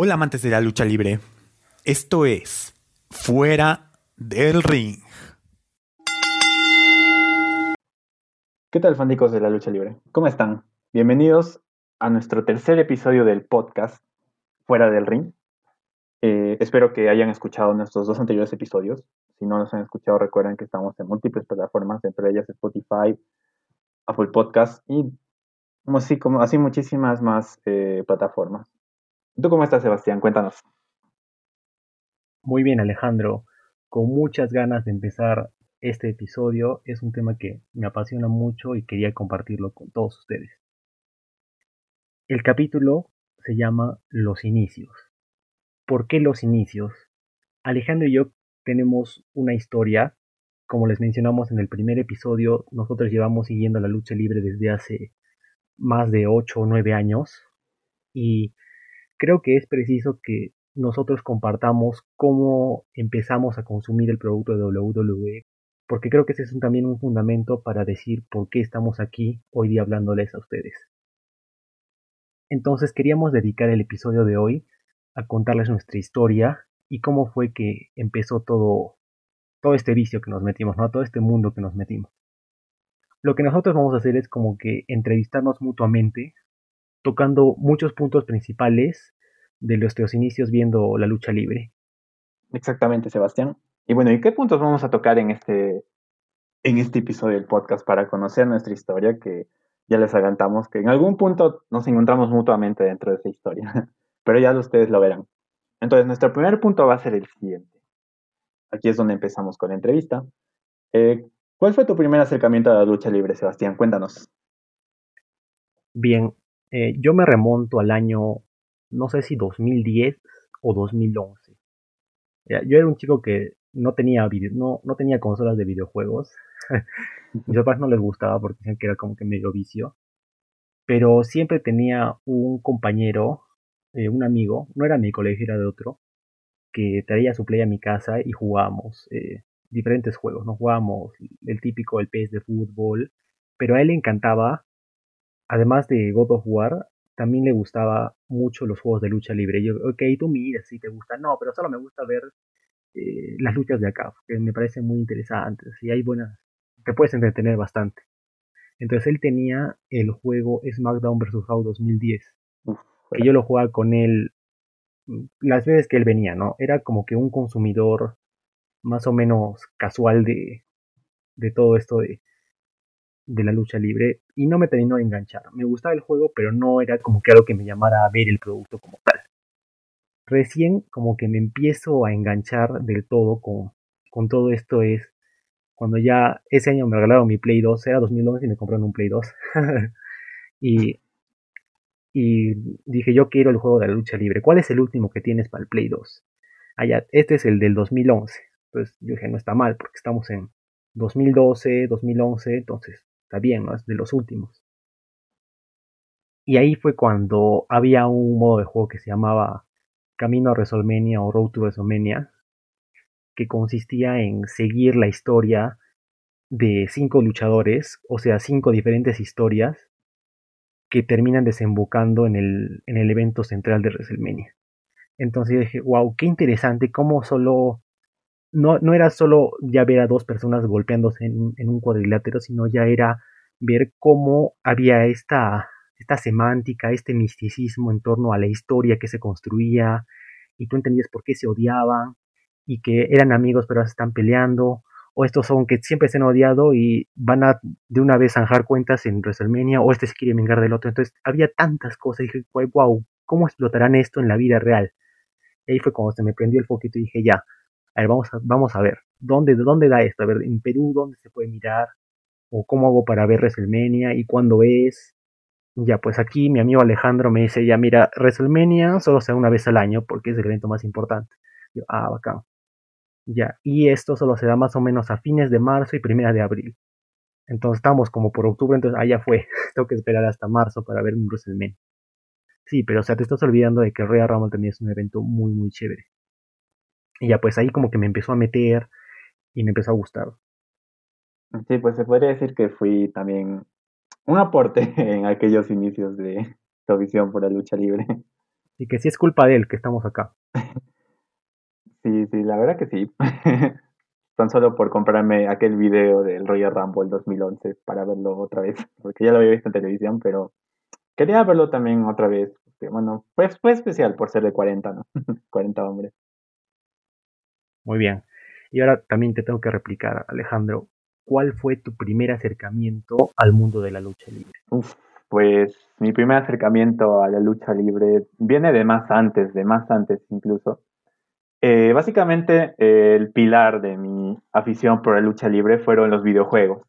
Hola amantes de la lucha libre. Esto es Fuera del Ring. ¿Qué tal, fanáticos de la lucha libre? ¿Cómo están? Bienvenidos a nuestro tercer episodio del podcast Fuera del Ring. Eh, espero que hayan escuchado nuestros dos anteriores episodios. Si no los han escuchado, recuerden que estamos en múltiples plataformas, entre ellas Spotify, Apple Podcast y así, como, así muchísimas más eh, plataformas. ¿Tú cómo estás, Sebastián? Cuéntanos. Muy bien, Alejandro. Con muchas ganas de empezar este episodio. Es un tema que me apasiona mucho y quería compartirlo con todos ustedes. El capítulo se llama Los inicios. ¿Por qué los inicios? Alejandro y yo tenemos una historia. Como les mencionamos en el primer episodio, nosotros llevamos siguiendo la lucha libre desde hace más de 8 o 9 años. Y creo que es preciso que nosotros compartamos cómo empezamos a consumir el producto de WWE, porque creo que ese es también un fundamento para decir por qué estamos aquí hoy día hablándoles a ustedes. Entonces queríamos dedicar el episodio de hoy a contarles nuestra historia y cómo fue que empezó todo, todo este vicio que nos metimos, ¿no? Todo este mundo que nos metimos. Lo que nosotros vamos a hacer es como que entrevistarnos mutuamente tocando muchos puntos principales de nuestros inicios viendo la lucha libre. Exactamente, Sebastián. Y bueno, ¿y qué puntos vamos a tocar en este, en este episodio del podcast para conocer nuestra historia? Que ya les adelantamos que en algún punto nos encontramos mutuamente dentro de esa historia, pero ya ustedes lo verán. Entonces, nuestro primer punto va a ser el siguiente. Aquí es donde empezamos con la entrevista. Eh, ¿Cuál fue tu primer acercamiento a la lucha libre, Sebastián? Cuéntanos. Bien, eh, yo me remonto al año, no sé si 2010 o 2011. Yo era un chico que no tenía, no, no tenía consolas de videojuegos. Mis papás no les gustaba porque decían que era como que medio vicio. Pero siempre tenía un compañero, eh, un amigo, no era mi colegio, era de otro, que traía su play a mi casa y jugábamos eh, diferentes juegos. No jugábamos el típico, el PES de fútbol, pero a él le encantaba además de God of War, también le gustaba mucho los juegos de lucha libre. Yo, ok, tú miras si te gusta. No, pero solo me gusta ver eh, las luchas de acá, que me parecen muy interesantes y hay buenas, te puedes entretener bastante. Entonces él tenía el juego SmackDown vs. Raw 2010, que yo lo jugaba con él mm, las veces que él venía, ¿no? Era como que un consumidor más o menos casual de, de todo esto de, de la lucha libre y no me terminó de enganchar. Me gustaba el juego, pero no era como que algo que me llamara a ver el producto como tal. Recién como que me empiezo a enganchar del todo con, con todo esto es cuando ya ese año me regalaron mi Play 2, era 2011 y me compraron un Play 2. y, y dije, yo quiero el juego de la lucha libre. ¿Cuál es el último que tienes para el Play 2? Allá, este es el del 2011. Entonces yo dije, no está mal porque estamos en 2012, 2011, entonces está bien, ¿no? Es de los últimos. Y ahí fue cuando había un modo de juego que se llamaba Camino a WrestleMania o Road to WrestleMania, que consistía en seguir la historia de cinco luchadores, o sea, cinco diferentes historias que terminan desembocando en el, en el evento central de WrestleMania. Entonces dije, wow, qué interesante, cómo solo no, no era solo ya ver a dos personas golpeándose en, un cuadrilátero, sino ya era ver cómo había esta, esta semántica, este misticismo en torno a la historia que se construía, y tú entendías por qué se odiaban, y que eran amigos pero se están peleando, o estos son que siempre se han odiado y van a de una vez zanjar cuentas en WrestleMania, o este se quiere vengar del otro. Entonces había tantas cosas, y dije, wow, ¿cómo explotarán esto en la vida real? Y ahí fue cuando se me prendió el foquito y dije, ya, a ver, vamos a, ver, ¿dónde, ¿dónde da esto? A ver, en Perú, ¿dónde se puede mirar? ¿O cómo hago para ver WrestleMania? ¿Y cuándo es? Ya, pues aquí mi amigo Alejandro me dice, ya mira, WrestleMania solo se da una vez al año porque es el evento más importante. Yo, ah, bacán. Ya, y esto solo se da más o menos a fines de marzo y primera de abril. Entonces estamos como por octubre, entonces allá ah, fue. Tengo que esperar hasta marzo para ver un WrestleMania. Sí, pero o sea, te estás olvidando de que Royal Rumble también es un evento muy, muy chévere. Y ya pues ahí como que me empezó a meter y me empezó a gustar. Sí, pues se podría decir que fui también un aporte en aquellos inicios de tu visión por la lucha libre. Y que sí es culpa de él que estamos acá. sí, sí, la verdad que sí. Tan solo por comprarme aquel video del Royal Rumble 2011 para verlo otra vez, porque ya lo había visto en televisión, pero quería verlo también otra vez. bueno, pues fue especial por ser de 40, ¿no? 40 hombres. Muy bien. Y ahora también te tengo que replicar, Alejandro, ¿cuál fue tu primer acercamiento al mundo de la lucha libre? Pues mi primer acercamiento a la lucha libre viene de más antes, de más antes incluso. Eh, básicamente el pilar de mi afición por la lucha libre fueron los videojuegos.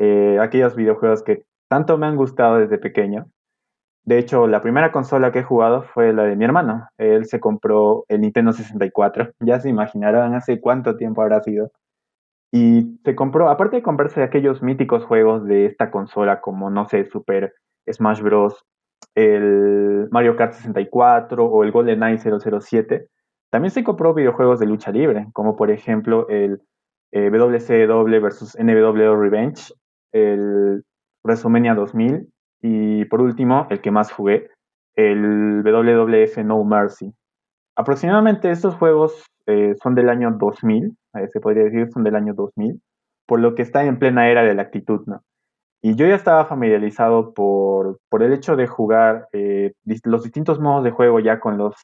Eh, aquellos videojuegos que tanto me han gustado desde pequeño. De hecho, la primera consola que he jugado fue la de mi hermano. Él se compró el Nintendo 64. Ya se imaginarán hace cuánto tiempo habrá sido. Y se compró, aparte de comprarse aquellos míticos juegos de esta consola como, no sé, Super Smash Bros., el Mario Kart 64 o el GoldenEye 007, también se compró videojuegos de lucha libre, como por ejemplo el eh, WCW vs NWO Revenge, el WrestleMania 2000 y por último, el que más jugué, el WWF No Mercy. Aproximadamente estos juegos eh, son del año 2000, eh, se podría decir, son del año 2000, por lo que está en plena era de la actitud, ¿no? Y yo ya estaba familiarizado por, por el hecho de jugar eh, los distintos modos de juego ya con los,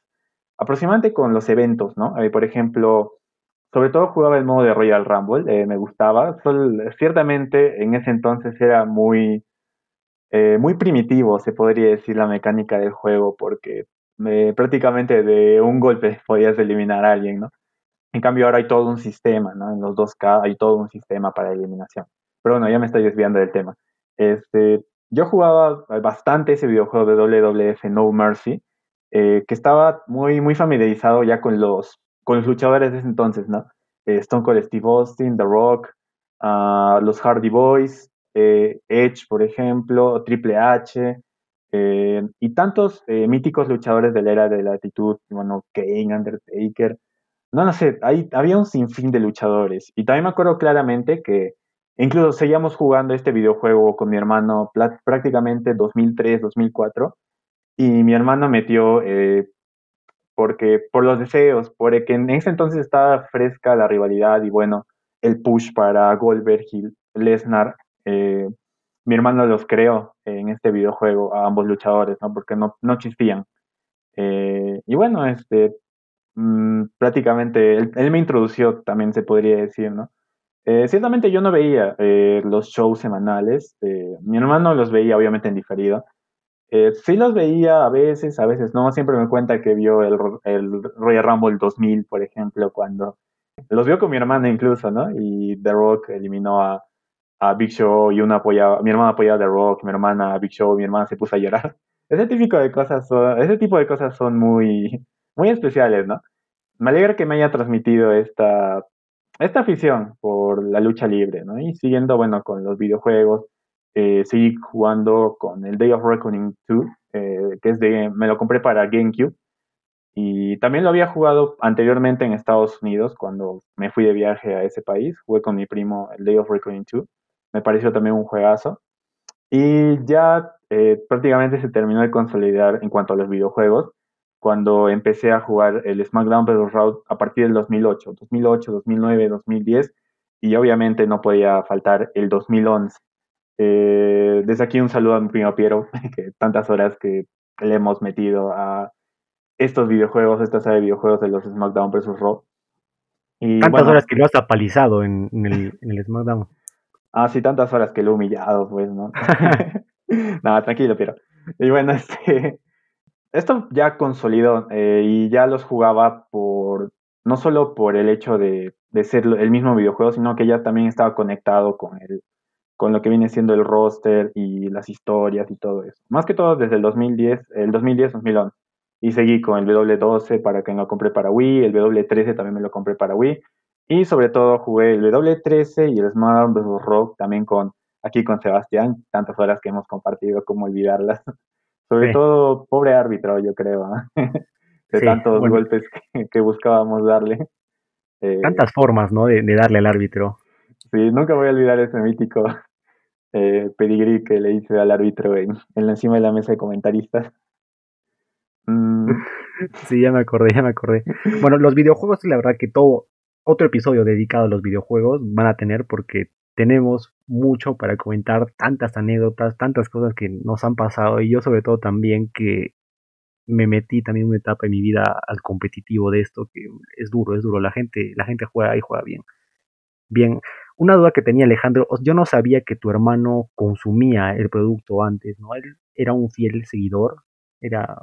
aproximadamente con los eventos, ¿no? por ejemplo, sobre todo jugaba el modo de Royal Rumble, me gustaba, ciertamente en ese entonces era muy, muy primitivo, se podría decir, la mecánica del juego, porque prácticamente de un golpe podías eliminar a alguien, ¿no? En cambio ahora hay todo un sistema, ¿no? En los 2K hay todo un sistema para eliminación. Pero bueno, ya me estoy desviando del tema. Este, yo jugaba bastante ese videojuego de WWF No Mercy, eh, que estaba muy, muy familiarizado ya con los, con los luchadores de ese entonces, ¿no? Eh, Stone Cold Steve Austin, The Rock, uh, los Hardy Boys, eh, Edge, por ejemplo, Triple H, eh, y tantos eh, míticos luchadores de la era de la actitud, bueno, Kane, Undertaker, no, no sé, había un sinfín de luchadores. Y también me acuerdo claramente que incluso seguíamos jugando este videojuego con mi hermano prácticamente 2003, 2004, y mi hermano metió, eh, porque por los deseos, porque en ese entonces estaba fresca la rivalidad y bueno, el push para Goldberg y Lesnar mi hermano los creó en este videojuego a ambos luchadores, ¿no? Porque no, no existían. Eh, y bueno, este, mm, prácticamente él, me introdució, también se podría decir, ¿no? Eh, ciertamente yo no veía eh, los shows semanales, mi hermano los veía obviamente en diferido. sí los veía a veces, a veces no, siempre me cuenta que vio el, el Royal Rumble 2000, por ejemplo, cuando los vio con mi hermana incluso, ¿no? Y The Rock eliminó a, a Big Show y una apoyaba, mi hermana apoyaba The Rock, mi hermana a Big Show, mi hermana se puso a llorar. Ese tipo de cosas son, ese tipo de cosas son muy, muy especiales, ¿no? Me alegra que me haya transmitido esta, esta afición por la lucha libre, ¿no? Y siguiendo, bueno, con los videojuegos, eh, seguí jugando con el Day of Reckoning 2, eh, que es de, me lo compré para GameCube. Y también lo había jugado anteriormente en Estados Unidos, cuando me fui de viaje a ese país. Jugué con mi primo el Day of Reckoning 2 me pareció también un juegazo. Y ya eh, prácticamente se terminó de consolidar en cuanto a los videojuegos cuando empecé a jugar el SmackDown Battle Road a partir del 2008, 2008, 2009, 2010 y obviamente no podía faltar el 2011. Eh, desde aquí un saludo a mi primo Piero, que tantas horas que le hemos metido a estos videojuegos, esta serie de videojuegos de los SmackDown vs. Raw. Y, tantas horas que lo has apalizado en, el, en el SmackDown. Ah, sí, tantas horas que lo he humillado, pues, ¿no? Nada, tranquilo, pero. Y bueno, este. Esto ya consolidó eh, y ya los jugaba por. No solo por el hecho de, de, ser el mismo videojuego, sino que ya también estaba conectado con el, con lo que viene siendo el roster y las historias y todo eso. Más que todo desde el 2010, el 2010-2011. Y seguí con el W12 para que me lo compré para Wii, el W13 también me lo compré para Wii. Y sobre todo jugué el W13 y el Smart vs. Rock también con aquí con Sebastián, tantas horas que hemos compartido, como olvidarlas. Sobre todo, pobre árbitro, yo creo, de tantos golpes que, buscábamos darle. Eh, Tantas formas, ¿no? De, darle al árbitro. Sí, nunca voy a olvidar ese mítico eh, pedigrí que le hice al árbitro en, en encima de la mesa de comentaristas. Mm, Sí, ya me acordé, ya me acordé. Bueno, los videojuegos, la verdad que todo, otro episodio dedicado a los videojuegos van a tener porque tenemos mucho para comentar, tantas anécdotas, tantas cosas que nos han pasado y yo sobre todo también que me metí también una etapa en mi vida al competitivo de esto, que es duro, es duro, la gente, la gente juega y juega bien. Bien, una duda que tenía Alejandro, yo no sabía que tu hermano consumía el producto antes, ¿no? Él era un fiel seguidor, era,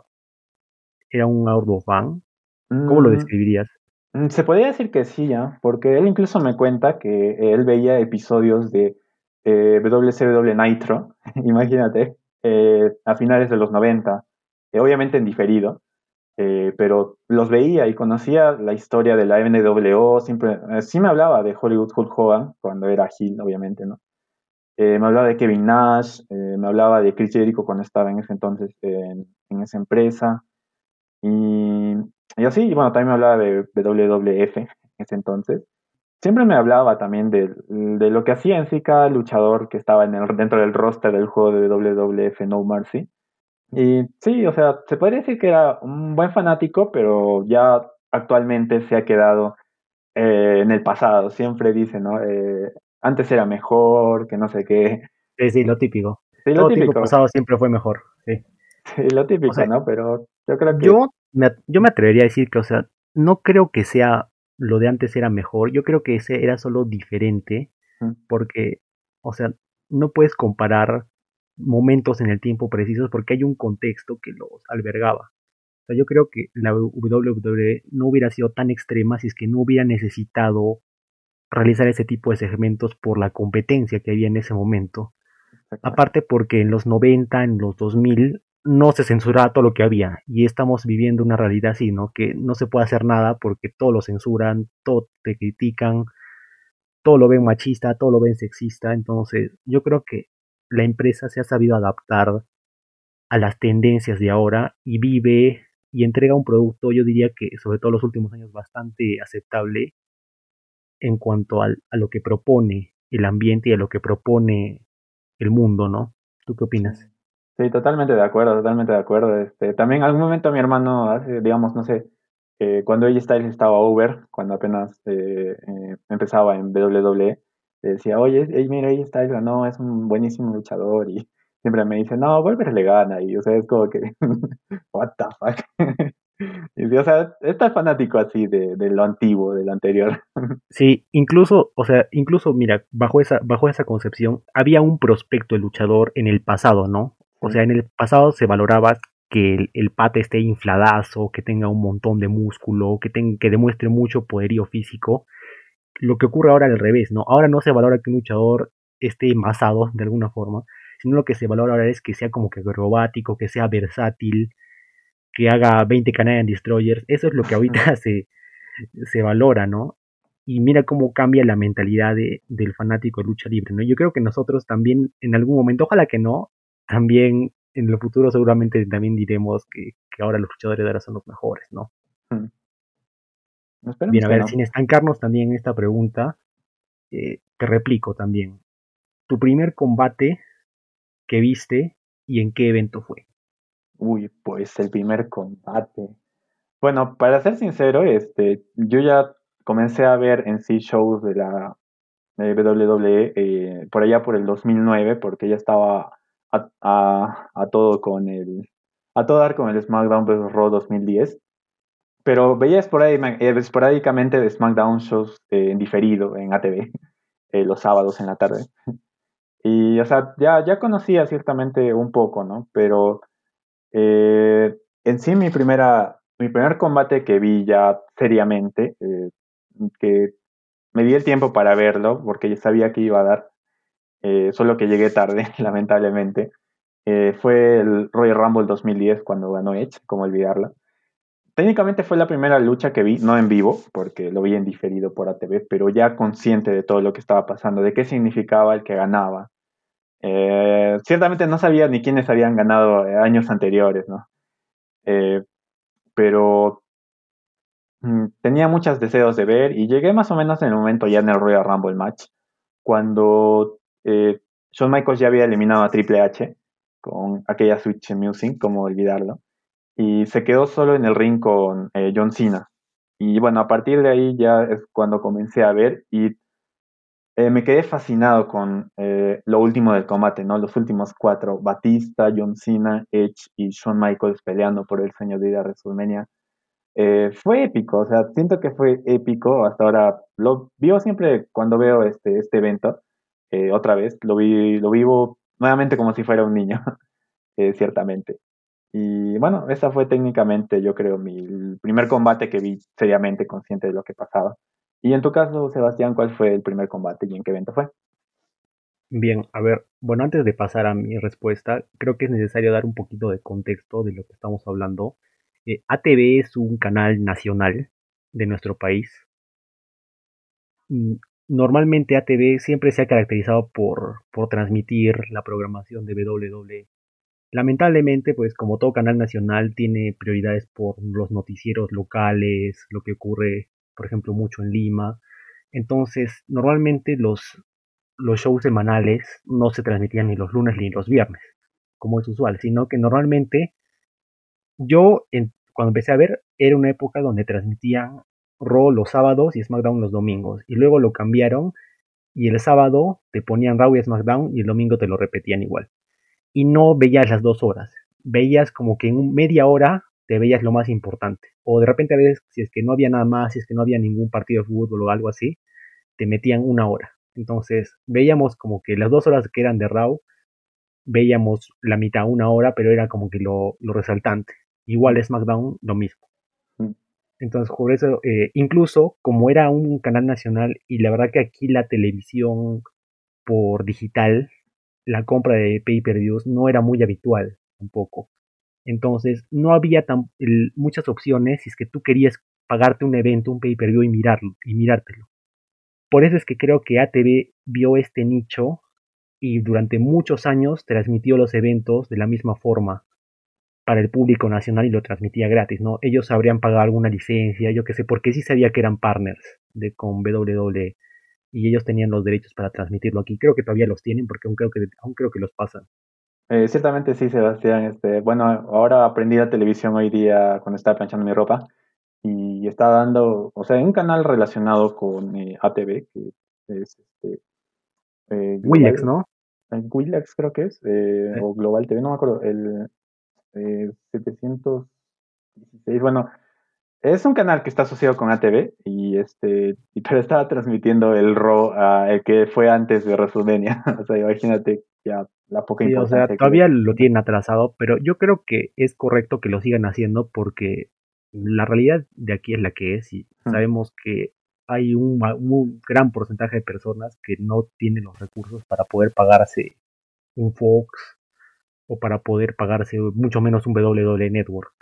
era un arduo fan. ¿Cómo lo mm, describirías? Mm, Se podría decir que sí, ya, porque él incluso me cuenta que él veía episodios de eh, WCW Nitro, imagínate, eh, a finales de los 90, eh, obviamente en diferido, eh, pero los veía y conocía la historia de la NWO, siempre, eh, sí me hablaba de Hollywood Hulk Hogan, cuando era Hill, obviamente, ¿no? Eh, me hablaba de Kevin Nash, me hablaba de Chris Jericho cuando estaba en ese entonces en, en esa empresa, y, y así, y bueno, también me hablaba de, WWF en ese entonces. Siempre me hablaba también de, de lo que hacía en sí cada luchador que estaba en el, dentro del roster del juego de WWF No Mercy. Y sí, o sea, se podría decir que era un buen fanático, pero ya actualmente se ha quedado eh, en el pasado. Siempre dice, ¿no? Eh, antes era mejor, que no sé qué. Sí, sí, lo típico. Sí, lo Todo típico, pasado siempre fue mejor. Sí. sí, lo típico, O sea, ¿no? Pero yo creo que yo me, yo me atrevería a decir que, o sea, no creo que sea lo de antes era mejor. Yo creo que ese era solo diferente porque, o sea, no puedes comparar momentos en el tiempo precisos porque hay un contexto que los albergaba. O sea, yo creo que la WWE no hubiera sido tan extrema si es que no hubiera necesitado realizar ese tipo de segmentos por la competencia que había en ese momento. Aparte porque en los 90, en los 2000, no se censuraba todo lo que había. Y estamos viviendo una realidad así, ¿no? Que no se puede hacer nada porque todo lo censuran, todo te critican, todo lo ven machista, todo lo ven sexista. Entonces, yo creo que la empresa se ha sabido adaptar a las tendencias de ahora y vive y entrega un producto, yo diría que sobre todo los últimos años, bastante aceptable en cuanto al- a lo que propone el ambiente y a lo que propone el mundo, ¿no? ¿Tú qué opinas? Sí, totalmente de acuerdo, totalmente de acuerdo. Este, también algún momento mi hermano, hace, digamos, no sé, eh, cuando ella estaba over, cuando apenas eh, eh, empezaba en WWE, decía, oye, mira, ella Styles ganó, es un buenísimo luchador, y siempre me dice, no, Wolver le gana, y o sea, es como que, what the fuck. O sea, está fanático así de, de lo antiguo, de lo anterior. Sí, incluso, o sea, incluso, mira, bajo esa, bajo esa concepción, había un prospecto de luchador en el pasado, ¿no? O sea, en el pasado se valoraba que el, el pata esté infladazo, que tenga un montón de músculo, que, ten- que demuestre mucho poderío físico. Lo que ocurre ahora al revés, ¿no? Ahora no se valora que un luchador esté masado de alguna forma, sino lo que se valora ahora es que sea como que acrobático, que sea versátil, que haga 20 Canadian Destroyers. Eso es lo que ahorita se, se valora, ¿no? Y mira cómo cambia la mentalidad de, del fanático de lucha libre, ¿no? Yo creo que nosotros también en algún momento, ojalá que no, también en el futuro seguramente también diremos que, que ahora los luchadores de ahora son los mejores, ¿no? Mm. Esperemos Bien, a ver, no. sin estancarnos también en esta pregunta, eh, te replico también. Tu primer combate que viste y en qué evento fue. Uy, pues el primer combate. Bueno, para ser sincero, este, yo ya comencé a ver en sí shows de la de WWE eh, por allá por el 2009, porque ya estaba a, todo con el a todo dar con el SmackDown vs. Raw 2010. Pero veía eh, esporádicamente de SmackDown shows eh, en diferido en ATV eh, los sábados en la tarde. Y, o sea, ya, ya conocía ciertamente un poco, ¿no? Pero en sí, mi primera, mi primer combate que vi ya seriamente, que me di el tiempo para verlo, porque ya sabía que iba a dar, eh, solo que llegué tarde, lamentablemente, eh, fue el Royal Rumble 2010 cuando ganó Edge, como olvidarla. Técnicamente fue la primera lucha que vi, no en vivo, porque lo vi en diferido por ATV, pero ya consciente de todo lo que estaba pasando, de qué significaba el que ganaba. Eh, ciertamente no sabía ni quiénes habían ganado años anteriores, ¿no? Pero mm, tenía muchos deseos de ver y llegué más o menos en el momento ya en el Royal Rumble match, cuando eh, Michaels ya había eliminado a Triple H con aquella Switch Music, como olvidarlo. y se quedó solo en el ring con eh, John Cena. Y bueno, a partir de ahí ya es cuando comencé a ver y eh, me quedé fascinado con eh, lo último del combate, ¿no? Los últimos cuatro, Batista, John Cena, Edge y Shawn Michaels peleando por el sueño de ir a WrestleMania. fue épico, o sea, siento que fue épico, hasta ahora lo vivo siempre cuando veo este, este evento, otra vez, lo, vi, lo vivo nuevamente como si fuera un niño, ciertamente. Y bueno, esa fue técnicamente, yo creo, mi primer combate que vi seriamente consciente de lo que pasaba. Y en tu caso, Sebastián, ¿cuál fue el primer combate y en qué evento fue? Bien, a ver, bueno, antes de pasar a mi respuesta, creo que es necesario dar un poquito de contexto de lo que estamos hablando. Eh, ATV es un canal nacional de nuestro país. Normalmente ATV siempre se ha caracterizado por, por transmitir la programación de WWE Lamentablemente, pues como todo canal nacional tiene prioridades por los noticieros locales, lo que ocurre, por ejemplo, mucho en Lima. Entonces, normalmente los, los shows semanales no se transmitían ni los lunes ni los viernes, como es usual, sino que normalmente yo, cuando empecé a ver, era una época donde transmitían Raw los sábados y SmackDown los domingos, y luego lo cambiaron y el sábado te ponían Raw y SmackDown y el domingo te lo repetían igual y no veías las dos horas. Veías como que en media hora te veías lo más importante. O de repente a veces, si es que no había nada más, si es que no había ningún partido de fútbol o algo así, te metían una hora. Entonces veíamos como que las dos horas que eran de Raw, veíamos la mitad, una hora, pero era como que lo, resaltante. Igual SmackDown, lo mismo. Entonces, por eso, eh, incluso como era un canal nacional y la verdad que aquí la televisión por digital la compra de pay-per-views no era muy habitual tampoco. Entonces, no había tan, muchas opciones si es que tú querías pagarte un evento, un pay-per-view y mirarlo y mirártelo. Por eso es que creo que ATV vio este nicho y durante muchos años transmitió los eventos de la misma forma para el público nacional y lo transmitía gratis, ¿no? Ellos habrían pagado alguna licencia, yo qué sé, porque sí sabía que eran partners de con WWE y ellos tenían los derechos para transmitirlo aquí. Creo que todavía los tienen porque aún creo que, aún creo que los pasan. Eh, ciertamente sí, Sebastián. Este, bueno, ahora aprendí la televisión hoy día cuando estaba planchando mi ropa y está dando, o sea, un canal relacionado con eh, ATV, que es este, eh, Willax, ¿no? Willax creo que es, o Global TV, no me acuerdo, el 716, bueno, es un canal que está asociado con ATV y este, pero estaba transmitiendo el Raw el que fue antes de WrestleMania. o sea, imagínate ya la poca sí, O sea, todavía lo tienen atrasado, pero yo creo que es correcto que lo sigan haciendo porque la realidad de aquí es la que es y sabemos que hay un, un, gran porcentaje de personas que no tienen los recursos para poder pagarse un Fox o para poder pagarse mucho menos un WWE Network.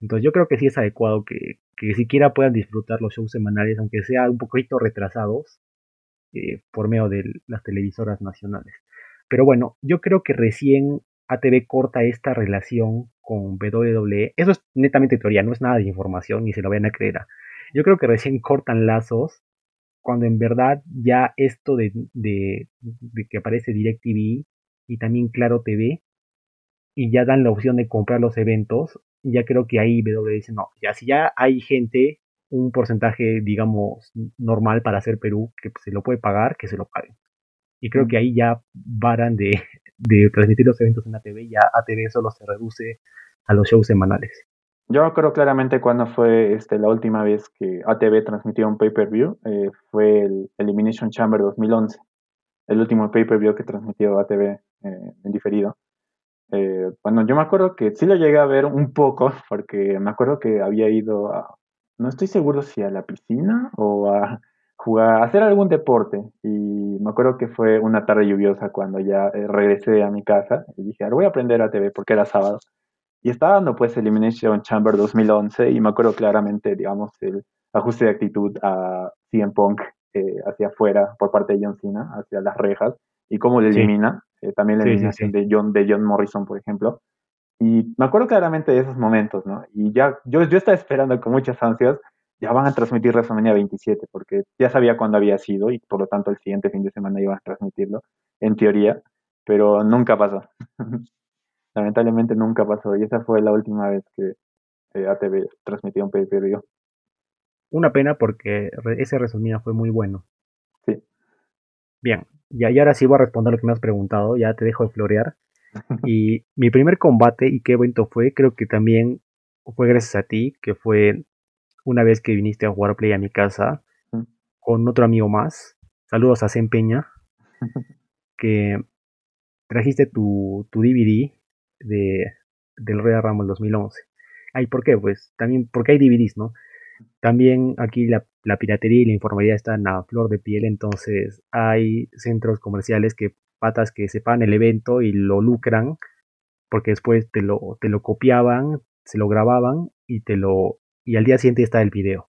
Entonces yo creo que sí es adecuado que, que siquiera puedan disfrutar los shows semanales, aunque sea un poquito retrasados, eh, por medio de las televisoras nacionales. Pero bueno, yo creo que recién ATV corta esta relación con WWE. Eso es netamente teoría, no es nada de información, ni se lo vayan a creer. Yo creo que recién cortan lazos cuando en verdad ya esto de, de, de que aparece DirecTV y también Claro TV y ya dan la opción de comprar los eventos, ya creo que ahí W dice, no, ya si ya hay gente, un porcentaje, digamos, normal para hacer Perú, que se lo puede pagar, que se lo paguen. Y creo que ahí ya varan de, de transmitir los eventos en ATV, ya ATV solo se reduce a los shows semanales. Yo creo claramente cuando fue este, la última vez que ATV transmitió un pay-per-view, eh, fue el Elimination Chamber 2011, el último pay-per-view que transmitió ATV eh, en diferido. Eh, bueno, yo me acuerdo que sí lo llegué a ver un poco, porque me acuerdo que había ido a, no estoy seguro si a la piscina o a jugar, a hacer algún deporte. Y me acuerdo que fue una tarde lluviosa cuando ya eh, regresé a mi casa y dije, voy a aprender a TV porque era sábado. Y estaba dando pues Elimination Chamber 2011 y me acuerdo claramente, digamos, el ajuste de actitud a CM Punk eh, hacia afuera por parte de John Cena, hacia las rejas, y cómo le elimina. Eh, también la eliminación De, John, de John Morrison, por ejemplo. Y me acuerdo claramente de esos momentos, ¿no? Y ya, yo, yo estaba esperando con muchas ansias, ya van a transmitir WrestleMania 27, porque ya sabía cuándo había sido y por lo tanto el siguiente fin de semana iban a transmitirlo, en teoría, pero nunca pasó. Lamentablemente nunca pasó y esa fue la última vez que, eh, ATV transmitió un pay per view. Una pena porque ese WrestleMania fue muy bueno. Sí. Bien, y ahora sí voy a responder lo que me has preguntado, ya te dejo de florear. Y mi primer combate y qué evento fue, creo que también fue gracias a ti, que fue una vez que viniste a jugar Play a mi casa con otro amigo más. Saludos a Zen Peña, que trajiste tu, tu DVD de, del Royal Rumble 2011. Ay, ¿por qué? Pues también porque hay DVDs, ¿no? También aquí la, la piratería y la informalidad están a flor de piel, entonces hay centros comerciales que patas que sepan el evento y lo lucran porque después te lo, te lo copiaban, se lo grababan y te lo y al día siguiente está el video.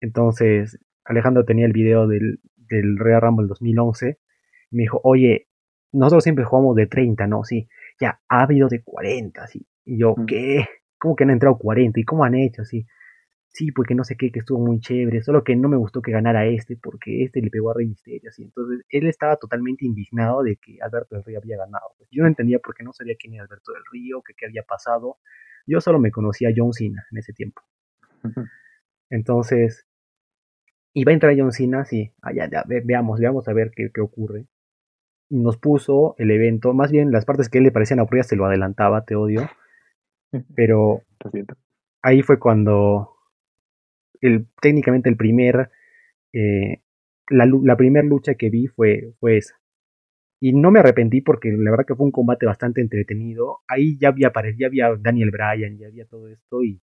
Entonces, Alejandro tenía el video del, del Royal Rumble 2011 y me dijo, oye, nosotros siempre jugamos de 30, ¿no? Sí, ya ha habido de 40, sí. Y yo, Mm. ¿qué? ¿Cómo que han entrado 40? ¿Y cómo han hecho? Sí, sí, porque no sé qué, que estuvo muy chévere, solo que no me gustó que ganara este, porque este le pegó a Rey Mysterio, así. Entonces, él estaba totalmente indignado de que Alberto del Río había ganado. Pues, yo no entendía por qué no sabía quién era Alberto del Río, que qué había pasado. Yo solo me conocía a John Cena en ese tiempo. Entonces, iba a entrar John Cena, sí, ah, ya, ya, ve- veamos, veamos a ver qué, qué ocurre. Y nos puso el evento, más bien las partes que él le parecían aburridas se lo adelantaba, te odio. Pero ahí fue cuando el, técnicamente el primer, eh, la, la primera lucha que vi fue, fue esa. Y no me arrepentí porque la verdad que fue un combate bastante entretenido. Ahí ya había, ya había Daniel Bryan, ya había todo esto y,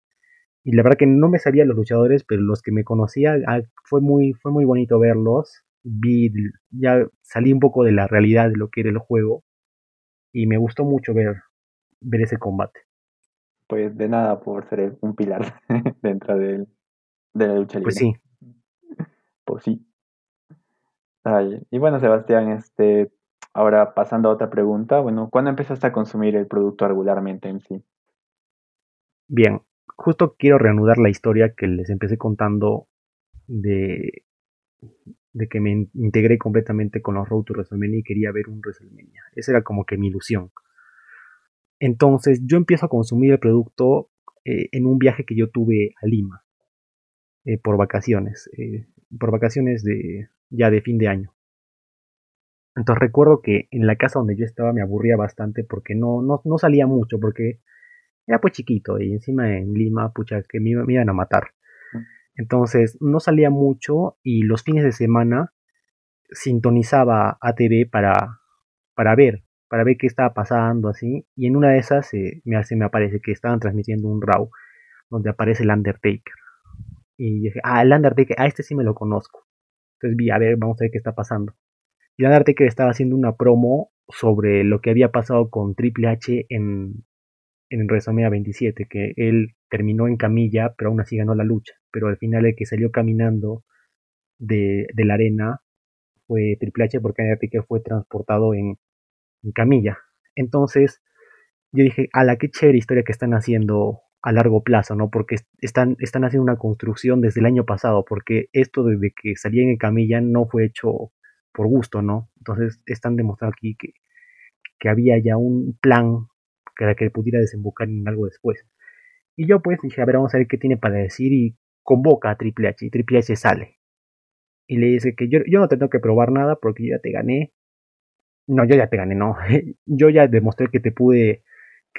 y la verdad que no me sabía los luchadores, pero los que me conocía ah, fue muy, fue muy bonito verlos. Vi, ya salí un poco de la realidad de lo que era el juego y me gustó mucho ver, ver ese combate. Pues de nada por ser un pilar dentro del- de la lucha libre. Pues sí, Pues sí. Ay, y bueno, Sebastián, este, ahora pasando a otra pregunta, bueno, ¿cuándo empezaste a consumir el producto regularmente en sí? Bien, justo quiero reanudar la historia que les empecé contando de, de que me in- integré completamente con los Road to WrestleMania y quería ver un WrestleMania. Esa era como que mi ilusión. Entonces yo empiezo a consumir el producto eh, en un viaje que yo tuve a Lima eh, por vacaciones, eh, por vacaciones de ya de fin de año. Entonces recuerdo que en la casa donde yo estaba me aburría bastante porque no, no, no salía mucho, porque era pues chiquito y encima en Lima, pucha, que me, me iban a matar. Entonces no salía mucho y los fines de semana sintonizaba ATV para, para ver, para ver qué estaba pasando así. Y en una de esas eh, me, hace, me aparece que estaban transmitiendo un RAW donde aparece el Undertaker. Y dije, ah, el Undertaker, ah, este sí me lo conozco. Entonces vi, a ver, vamos a ver qué está pasando. Y el Undertaker estaba haciendo una promo sobre lo que había pasado con Triple H en, en WrestleMania 27, que él terminó en camilla, pero aún así ganó la lucha. Pero al final el que salió caminando de, de la arena fue Triple H porque Undertaker fue transportado en, en camilla. Entonces yo dije, a la qué chévere historia que están haciendo a largo plazo, ¿no? Porque est- están, están haciendo una construcción desde el año pasado, porque esto desde que salían en camilla no fue hecho por gusto, ¿no? Entonces están demostrando aquí que, que había ya un plan para que pudiera desembocar en algo después. Y yo pues dije, a ver, vamos a ver qué tiene para decir y convoca a Triple H y Triple H sale. Y le dice que yo, yo no tengo que probar nada porque yo ya te gané. No, yo ya te gané, no. Yo ya demostré que te pude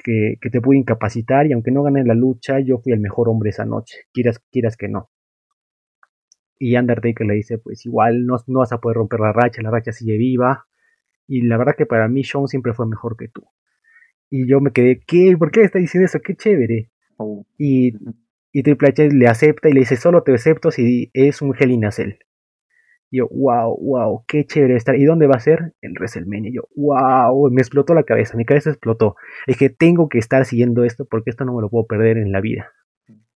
que, que te pude incapacitar y aunque no gané la lucha, yo fui el mejor hombre esa noche, quieras, quieras que no. Y Undertaker le dice, pues igual no, no vas a poder romper la racha, la racha sigue viva. Y la verdad que para mí Sean siempre fue mejor que tú. Y yo me quedé, ¿qué? ¿Por qué está diciendo eso? Qué chévere. Oh, Y, y Triple H le acepta y le dice, solo te acepto si es un Hell in a Cell. Y yo, wow, wow, qué chévere estar. ¿Y dónde va a ser? En WrestleMania. Y yo, wow, me explotó la cabeza, mi cabeza explotó. Es que tengo que estar siguiendo esto porque esto no me lo puedo perder en la vida.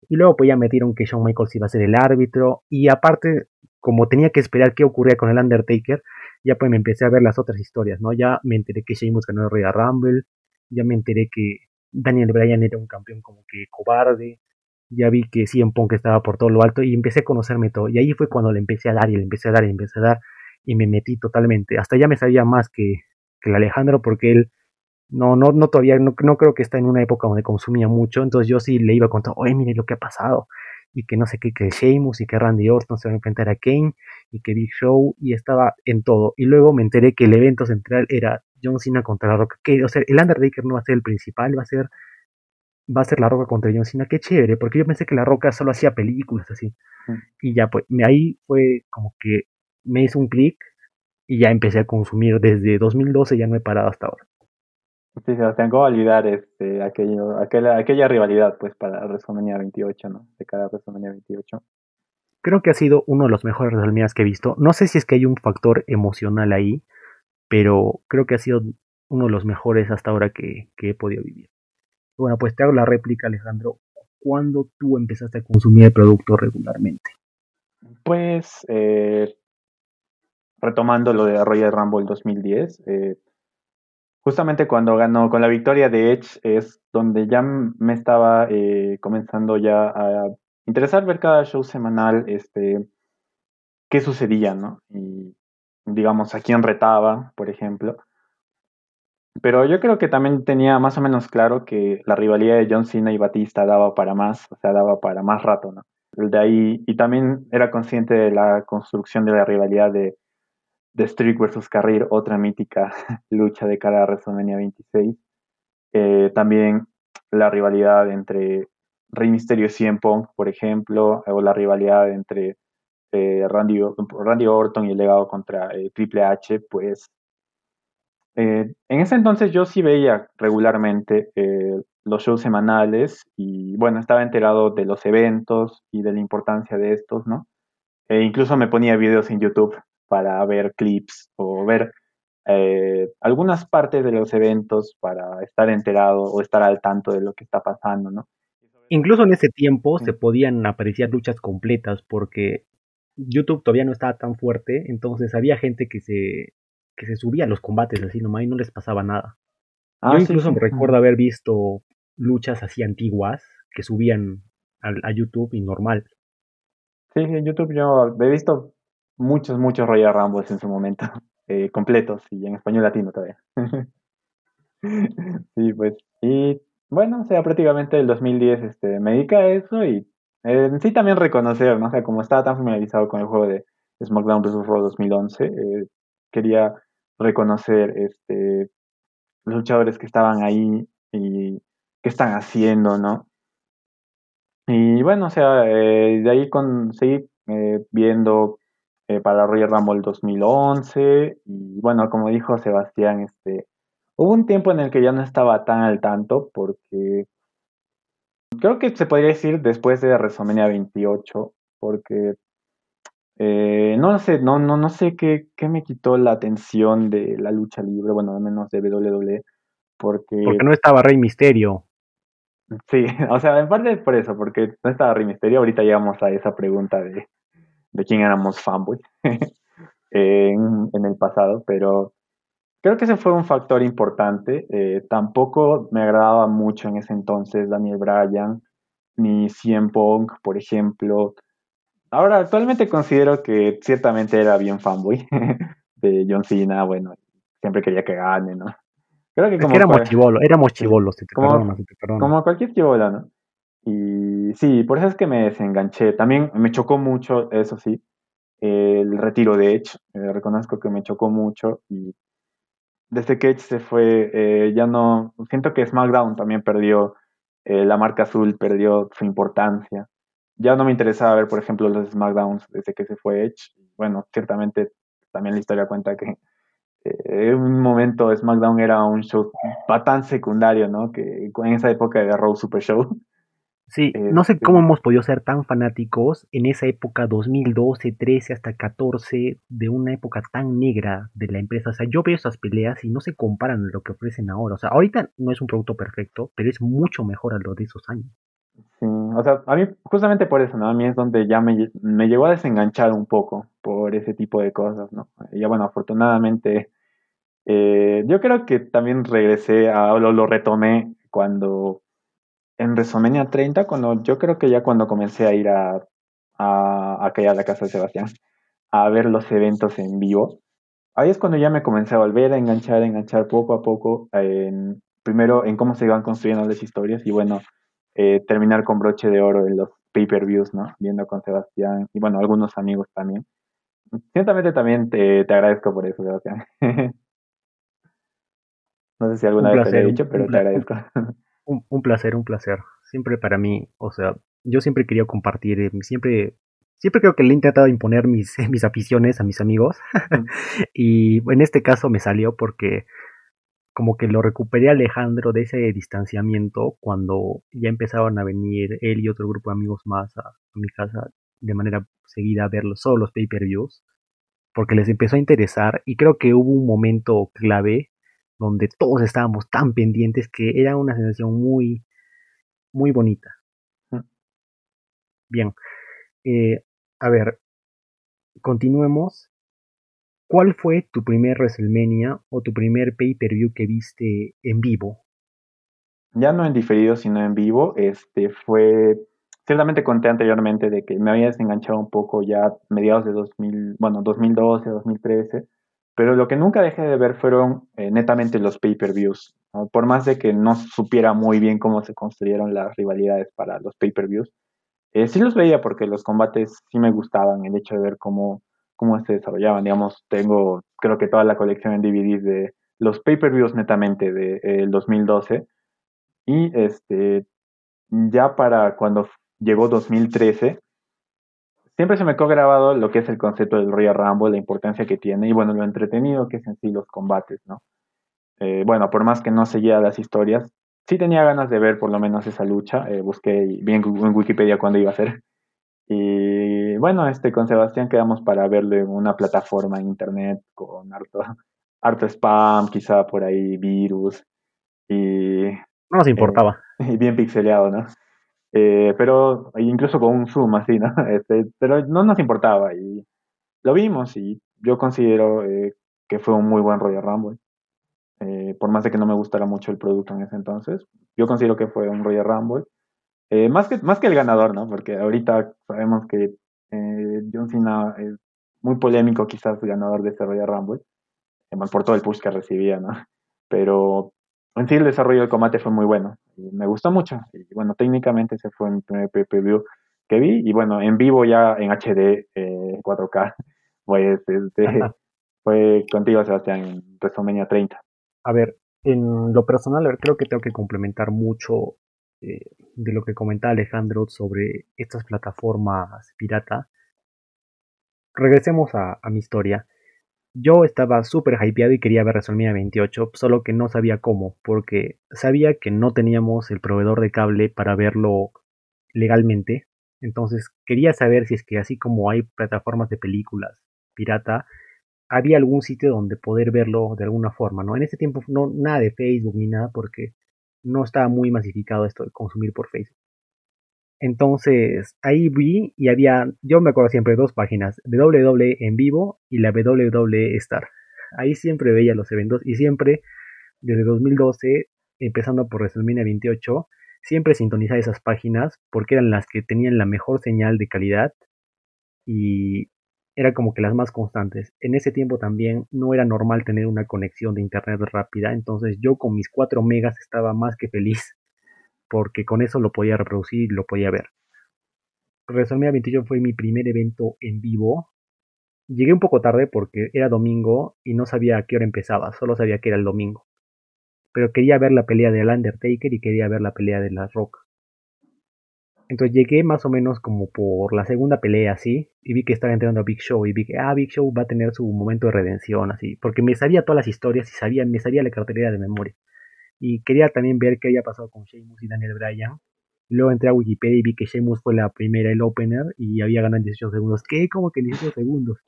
Y luego pues ya metieron que Shawn Michaels iba a ser el árbitro. Y aparte, como tenía que esperar qué ocurría con el Undertaker, ya pues me empecé a ver las otras historias, ¿no? Ya me enteré que Sheamus ganó el Royal Rumble. Ya me enteré que Daniel Bryan era un campeón como que cobarde. Ya vi que CM Punk estaba por todo lo alto y empecé a conocerme todo. Y ahí fue cuando le empecé a dar y le empecé a dar y le empecé a dar y me metí totalmente. Hasta ya me sabía más que, que el Alejandro porque él no, no, no todavía, no, no, creo que está en una época donde consumía mucho, entonces yo sí le iba a contar, oye, mire lo que ha pasado, y que no sé qué, que Sheamus y que Randy Orton se van a enfrentar a Kane, y que Big Show, y estaba en todo, y luego me enteré que el evento central era John Cena contra La Roca, que, o sea, el Undertaker no va a ser el principal, va a ser, va a ser La Roca contra John Cena, qué chévere, porque yo pensé que La Roca solo hacía películas así, mm. y ya pues, ahí fue como que me hizo un clic, y ya empecé a consumir desde 2012, ya no he parado hasta ahora. Sí, se tengo que olvidar este, aquello, aquella, aquella rivalidad pues para WrestleMania 28, ¿no? De cada WrestleMania 28. Creo que ha sido uno de los mejores WrestleMania que he visto. No sé si es que hay un factor emocional ahí, pero creo que ha sido uno de los mejores hasta ahora que, he podido vivir. Bueno, pues te hago la réplica, Alejandro. ¿Cuándo tú empezaste a consumir el producto regularmente? Pues, eh, retomando lo de Royal Rumble 2010, eh, justamente cuando ganó con la victoria de Edge es donde ya me estaba eh, comenzando ya a interesar ver cada show semanal, este, qué sucedía, ¿no? Y digamos, a quién retaba, por ejemplo. Pero yo creo que también tenía más o menos claro que la rivalidad de John Cena y Batista daba para más, o sea, daba para más rato, ¿no? De ahí, y también era consciente de la construcción de la rivalidad de The Streak vs. Carrir, otra mítica lucha de cara a WrestleMania 26. Eh, también la rivalidad entre Rey Mysterio y CM Punk, por ejemplo, o la rivalidad entre eh, Randy, Randy, Orton y el legado contra eh, Triple H, pues en ese entonces yo sí veía regularmente los shows semanales y bueno, estaba enterado de los eventos y de la importancia de estos, ¿no? E incluso me ponía videos en YouTube para ver clips o ver eh, algunas partes de los eventos para estar enterado o estar al tanto de lo que está pasando, ¿no? Incluso en ese tiempo se podían apreciar luchas completas porque YouTube todavía no estaba tan fuerte, entonces había gente que se, que se subía a los combates así nomás y no les pasaba nada. Ah, Yo incluso me recuerdo haber visto luchas así antiguas que subían a, a YouTube y normal. Sí, en YouTube yo he visto muchos, muchos Royal Rumbles en su momento, eh, completos y en español latino todavía. sí, pues, y bueno, o sea, prácticamente el 2010 este, me dedica a eso y eh, sí también reconocer, ¿no? O sea, como estaba tan familiarizado con el juego de SmackDown vs. Raw 2011, eh, quería reconocer este, los luchadores que estaban ahí y qué están haciendo, ¿no? Y bueno, o sea, de ahí con, seguí viendo eh, para Royal Rumble 2011 y bueno, como dijo Sebastián, este, hubo un tiempo en el que ya no estaba tan al tanto porque creo que se podría decir después de WrestleMania 28 porque eh, no sé, no, no, no sé qué, qué, me quitó la atención de la lucha libre, bueno, al menos de WWE, porque... Porque no estaba Rey Misterio. Sí, o sea, en parte por eso, porque no estaba Rey Misterio, ahorita llegamos a esa pregunta de, de quién éramos fanboy en, en, el pasado, pero creo que ese fue un factor importante. Eh, tampoco me agradaba mucho en ese entonces Daniel Bryan ni CM Punk, por ejemplo. Ahora, actualmente considero que ciertamente era bien fanboy de John Cena, bueno, siempre quería que gane, ¿no? Creo que como éramos chivolos, éramos chivolos, te como, Como cualquier chivolo, ¿no? Y sí, por eso es que me desenganché. También me chocó mucho, eso sí, el retiro de Edge. Eh, reconozco que me chocó mucho y desde que Edge se fue, eh, ya no, siento que SmackDown también perdió, eh, la marca azul perdió su importancia. Ya no me interesaba ver, por ejemplo, los SmackDowns desde que se fue Edge. Bueno, ciertamente también la historia cuenta que en un momento SmackDown era un show tan secundario, ¿no? Que en esa época de Raw Super Show Sí, no sé cómo este hemos podido ser tan fanáticos en esa época 2012, 13 hasta 14, de una época tan negra de la empresa. O sea, yo veo esas peleas y no se comparan a lo que ofrecen ahora. O sea, ahorita no es un producto perfecto, pero es mucho mejor a lo de esos años. O sea, a mí justamente por eso, ¿no? A mí es donde ya me, me llegó a desenganchar un poco por ese tipo de cosas, ¿no? Ya bueno, afortunadamente, eh, yo creo que también regresé, a, lo, lo retomé cuando en WrestleMania 30, cuando yo creo que ya cuando comencé a ir a, a, a, a la casa de Sebastián a ver los eventos en vivo, ahí es cuando ya me comencé a volver a enganchar, a enganchar poco a poco, en, primero en cómo se iban construyendo las historias y bueno, eh, terminar con broche de oro en los pay-per-views, ¿no? Viendo con Sebastián y bueno, algunos amigos también. Ciertamente también te, te agradezco por eso, Sebastián. no sé si alguna vez te lo he dicho, pero te agradezco. Un, un, placer, un placer. Siempre para mí, o sea, yo siempre quería compartir, eh, siempre siempre creo que le he intentado imponer mis, mis aficiones a mis amigos. y en este caso me salió porque como que lo recuperé a Alejandro de ese distanciamiento cuando ya empezaban a venir él y otro grupo de amigos más a, mi casa de manera seguida a ver solo los pay-per-views, porque les empezó a interesar y creo que hubo un momento clave donde todos estábamos tan pendientes que era una sensación muy, muy bonita. Mm. Bien, eh, a ver, continuemos. ¿Cuál fue tu primer WrestleMania o tu primer pay-per-view que viste en vivo? Ya no en diferido, sino en vivo. Este fue. Ciertamente conté anteriormente de que me había desenganchado un poco ya mediados de 2000, bueno, 2012, 2013. Pero lo que nunca dejé de ver fueron eh, netamente los pay-per-views. Por más de que no supiera muy bien cómo se construyeron las rivalidades para los pay-per-views, eh, sí los veía porque los combates sí me gustaban, el hecho de ver cómo, cómo se desarrollaban. Digamos, tengo creo que toda la colección en DVDs de los pay-per-views netamente del de, 2012. Y este, ya para cuando llegó 2013, siempre se me quedó grabado lo que es el concepto del Royal Rumble, la importancia que tiene y bueno, lo entretenido que es en sí los combates, ¿no? Eh, bueno, por más que no seguía las historias, sí tenía ganas de ver por lo menos esa lucha. Eh, busqué bien en Wikipedia cuándo iba a ser. Y bueno, este, con Sebastián quedamos para verlo en una plataforma en internet con harto, harto spam, quizá por ahí virus. Y, no nos importaba. Eh, y bien pixeleado, ¿no? Eh, pero incluso con un zoom así, ¿no? Este, pero no nos importaba y lo vimos y yo considero que fue un muy buen Royal Rumble. Eh, por más de que no me gustara mucho el producto en ese entonces. Yo considero que fue un Royal Rumble. Eh, más, que, más que el ganador, ¿no? Porque ahorita sabemos que eh, John Cena es muy polémico, quizás ganador de ese Royal Rumble, por todo el push que recibía, ¿no? Pero en sí el desarrollo del combate fue muy bueno y me gustó mucho. Y bueno, técnicamente ese fue mi primer PPV que vi y bueno, en vivo ya en HD 4K, pues este, fue contigo Sebastián en WrestleMania 30 a ver, en lo personal, creo que tengo que complementar mucho eh, de lo que comentaba Alejandro sobre estas plataformas pirata. Regresemos a, mi historia. Yo estaba súper hypeado y quería ver WrestleMania 28, solo que no sabía cómo, porque sabía que no teníamos el proveedor de cable para verlo legalmente. Entonces quería saber si es que así como hay plataformas de películas pirata, había algún sitio donde poder verlo de alguna forma, ¿no? En ese tiempo no nada de Facebook ni nada porque no estaba muy masificado esto de consumir por Facebook. Entonces ahí vi y había, yo me acuerdo siempre dos páginas, WWE en vivo y la WWE Star. Ahí siempre veía los eventos y siempre desde 2012, empezando por WrestleMania 28, siempre sintonizaba esas páginas porque eran las que tenían la mejor señal de calidad y era como que las más constantes. En ese tiempo también no era normal tener una conexión de internet rápida, entonces yo con mis 4 megas estaba más que feliz porque con eso lo podía reproducir y lo podía ver. WrestleMania 28 fue mi primer evento en vivo. Llegué un poco tarde porque era domingo y no sabía a qué hora empezaba, solo sabía que era el domingo. Pero quería ver la pelea de Undertaker y quería ver la pelea de La Rock. Entonces llegué más o menos como por la segunda pelea, así, y vi que estaba entrando a Big Show, y vi que, ah, Big Show va a tener su momento de redención, así, porque me sabía todas las historias y sabía, me sabía la cartelera de memoria. Y quería también ver qué había pasado con Sheamus y Daniel Bryan. Luego entré a Wikipedia y vi que Sheamus fue la primera, el opener, y había ganado en 18 segundos. ¿Qué? ¿Cómo que en 18 segundos?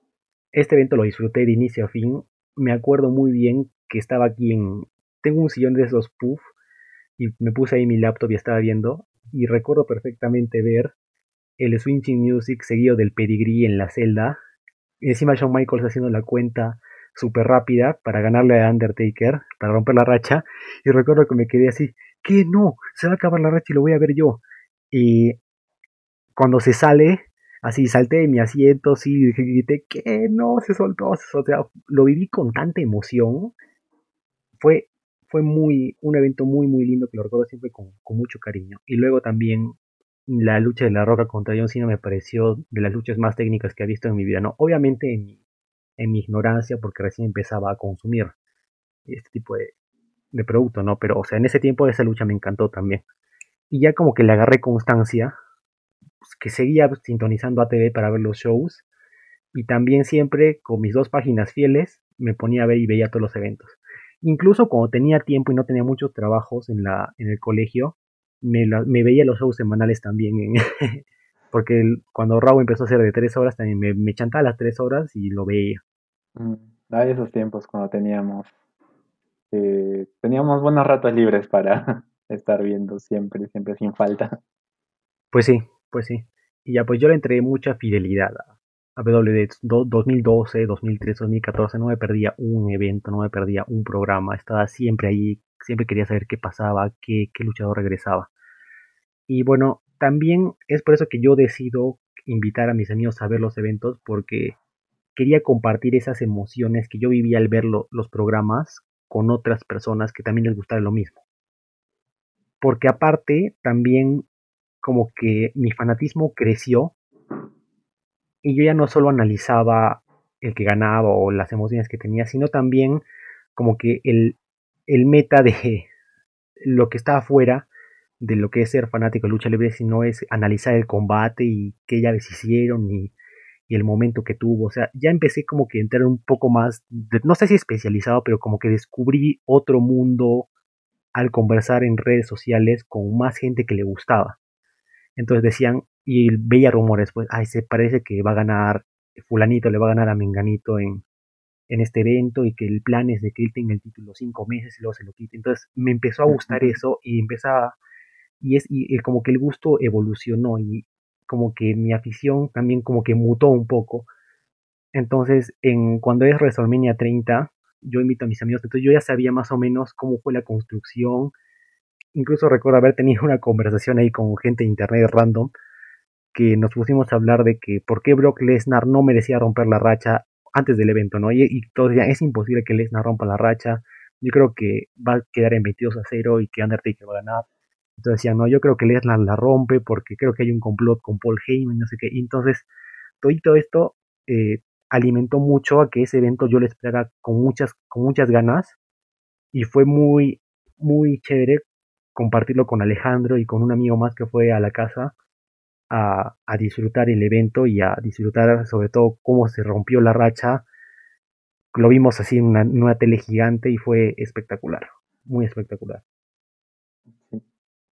Este evento lo disfruté de inicio a fin. Me acuerdo muy bien que estaba aquí en... Tengo un sillón de esos puff y me puse ahí mi laptop y estaba viendo y recuerdo perfectamente ver el swinging music seguido del pedigree en la celda. Y encima Shawn Michaels haciendo la cuenta súper rápida para ganarle a Undertaker, para romper la racha. Y recuerdo que me quedé así, que no, se va a acabar la racha y lo voy a ver yo. Y cuando se sale, Así salté de mi asiento, sí, grité que no, se soltó, o sea, lo viví con tanta emoción. Fue, fue muy, un evento muy, muy lindo que lo recuerdo siempre con, mucho cariño. Y luego también la lucha de la Roca contra John Cena me pareció de las luchas más técnicas que he visto en mi vida, ¿no? Obviamente en en mi ignorancia, porque recién empezaba a consumir este tipo de, de producto, ¿no? Pero, o sea, en ese tiempo esa lucha me encantó también. Y ya como que le agarré constancia, pues, que seguía sintonizando a TV para ver los shows, y también siempre con mis dos páginas fieles me ponía a ver y veía todos los eventos. Incluso cuando tenía tiempo y no tenía muchos trabajos en, la, en el colegio, me, me veía los shows semanales también. porque cuando Raw empezó a ser de tres horas, también me, me chantaba las tres horas y lo veía. Mm, hay esos tiempos cuando teníamos eh, teníamos buenos ratos libres para estar viendo siempre, siempre sin falta. Pues sí, pues sí. Y ya pues yo le entregué mucha fidelidad a WD 2012, 2013, 2014, no me perdía un evento, no me perdía un programa, estaba siempre ahí, siempre quería saber qué pasaba, qué, qué luchador regresaba. Y bueno, también es por eso que yo decido invitar a mis amigos a ver los eventos, porque quería compartir esas emociones que yo vivía al ver los programas con otras personas que también les gustara lo mismo. Porque aparte, también como que mi fanatismo creció y yo ya no solo analizaba el que ganaba o las emociones que tenía, sino también como que el, el meta de lo que está afuera de lo que es ser fanático de lucha libre, sino es analizar el combate y qué llaves hicieron y, y, el momento que tuvo. O sea, ya empecé como que a entrar un poco más, no sé si especializado, pero como que descubrí otro mundo al conversar en redes sociales con más gente que le gustaba. Entonces decían, y veía rumores, pues, ay, se parece que va a ganar, fulanito le va a ganar a Menganito en, en este evento y que el plan es de que él tenga el título cinco meses y luego se lo quite. Entonces me empezó a gustar eso y empezaba, y es y, como que el gusto evolucionó y como que mi afición también como que mutó un poco. Entonces, en, cuando es WrestleMania 30, yo invito a mis amigos, entonces yo ya sabía más o menos cómo fue la construcción. Incluso recuerdo haber tenido una conversación ahí con gente de internet random que nos pusimos a hablar de que por qué Brock Lesnar no merecía romper la racha antes del evento, ¿no? Y, y todos decían, es imposible que Lesnar rompa la racha, yo creo que va a quedar en 22 a 0 y que Undertaker va a ganar. Entonces decían, no, yo creo que Lesnar la rompe porque creo que hay un complot con Paul Heyman, no sé qué. Entonces, todo esto eh, alimentó mucho a que ese evento yo lo esperara con muchas, con muchas ganas. Y fue muy, muy chévere compartirlo con Alejandro y con un amigo más que fue a la casa a, a, disfrutar el evento y a disfrutar sobre todo cómo se rompió la racha. Lo vimos así en una, en una tele gigante y fue espectacular, muy espectacular. Sí,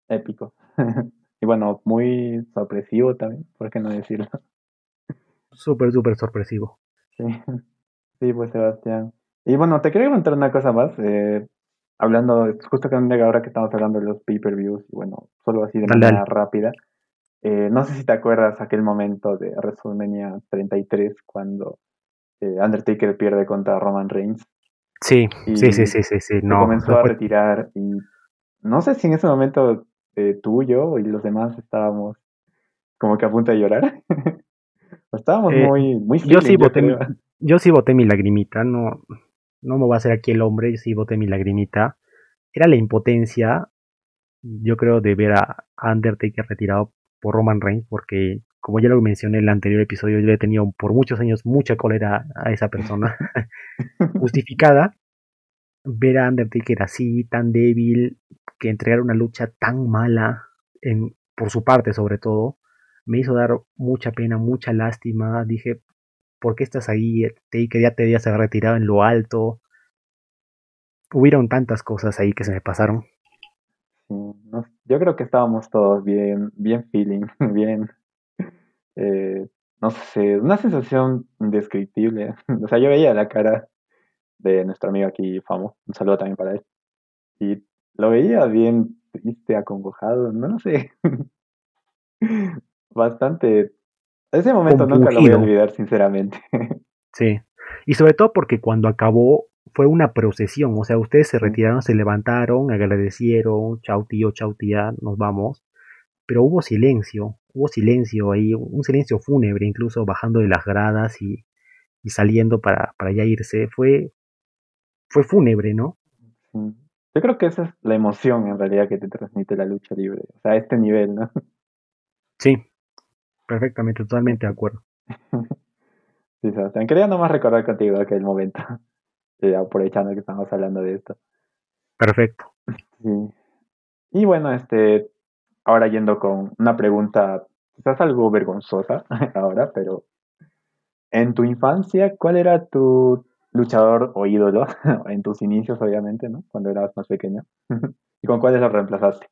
épico. y bueno, muy sorpresivo también, ¿por qué no decirlo? Súper, súper sorpresivo. Sí. sí, pues Sebastián. Y bueno, te quería contar una cosa más. Eh, hablando, justo que ahora que estamos hablando de los pay-per-views, y bueno, solo así de Dale, manera dale. rápida. Eh, no sé si te acuerdas aquel momento de WrestleMania 33 cuando eh, Undertaker pierde contra Roman Reigns. Sí, sí, sí, sí, sí, sí. No, comenzó a retirar y no sé si en ese momento eh, tú, yo y los demás estábamos como que a punto de llorar. estábamos Eh, muy, muy yo sí yo boté mi, yo sí boté mi lagrimita, no, no me voy a hacer aquí el hombre, yo sí boté mi lagrimita. Era la impotencia, yo creo, de ver a Undertaker retirado por Roman Reigns, porque como ya lo mencioné en el anterior episodio, yo le he tenido por muchos años mucha cólera a esa persona, justificada. Ver a Undertaker así, tan débil, que entregar una lucha tan mala, en, por su parte sobre todo, me hizo dar mucha pena, mucha lástima. Dije, ¿por qué estás ahí? Taker ya te haber retirado en lo alto. Hubieron tantas cosas ahí que se me pasaron. Yo creo que estábamos todos bien, bien feeling, bien, eh, no sé, una sensación indescriptible. O sea, yo veía la cara de nuestro amigo aquí, Famo, un saludo también para él, y lo veía bien triste, acongojado, no lo sé, bastante. Ese momento nunca lo voy a olvidar, sinceramente. Sí. Y sobre todo porque cuando acabó fue una procesión. O sea, ustedes se retiraron, se levantaron, agradecieron, chau tío, chau tía, nos vamos. Pero hubo silencio. hubo silencio ahí, un silencio fúnebre, incluso bajando de las gradas y, y saliendo para, para ya irse. Fue, fue fúnebre, ¿no? Yo creo que esa es la emoción en realidad que te transmite la lucha libre, o sea, a este nivel, ¿no? Sí, perfectamente, totalmente de acuerdo. sí, Sebastián, quería nomás recordar contigo aquel momento, aprovechando que estamos hablando de esto. Perfecto. Sí. Y bueno, este, ahora yendo con una pregunta quizás algo vergonzosa ahora, pero en tu infancia, ¿cuál era tu luchador o ídolo? en tus inicios, obviamente, ¿no? Cuando eras más pequeño. ¿Y con cuáles lo reemplazaste?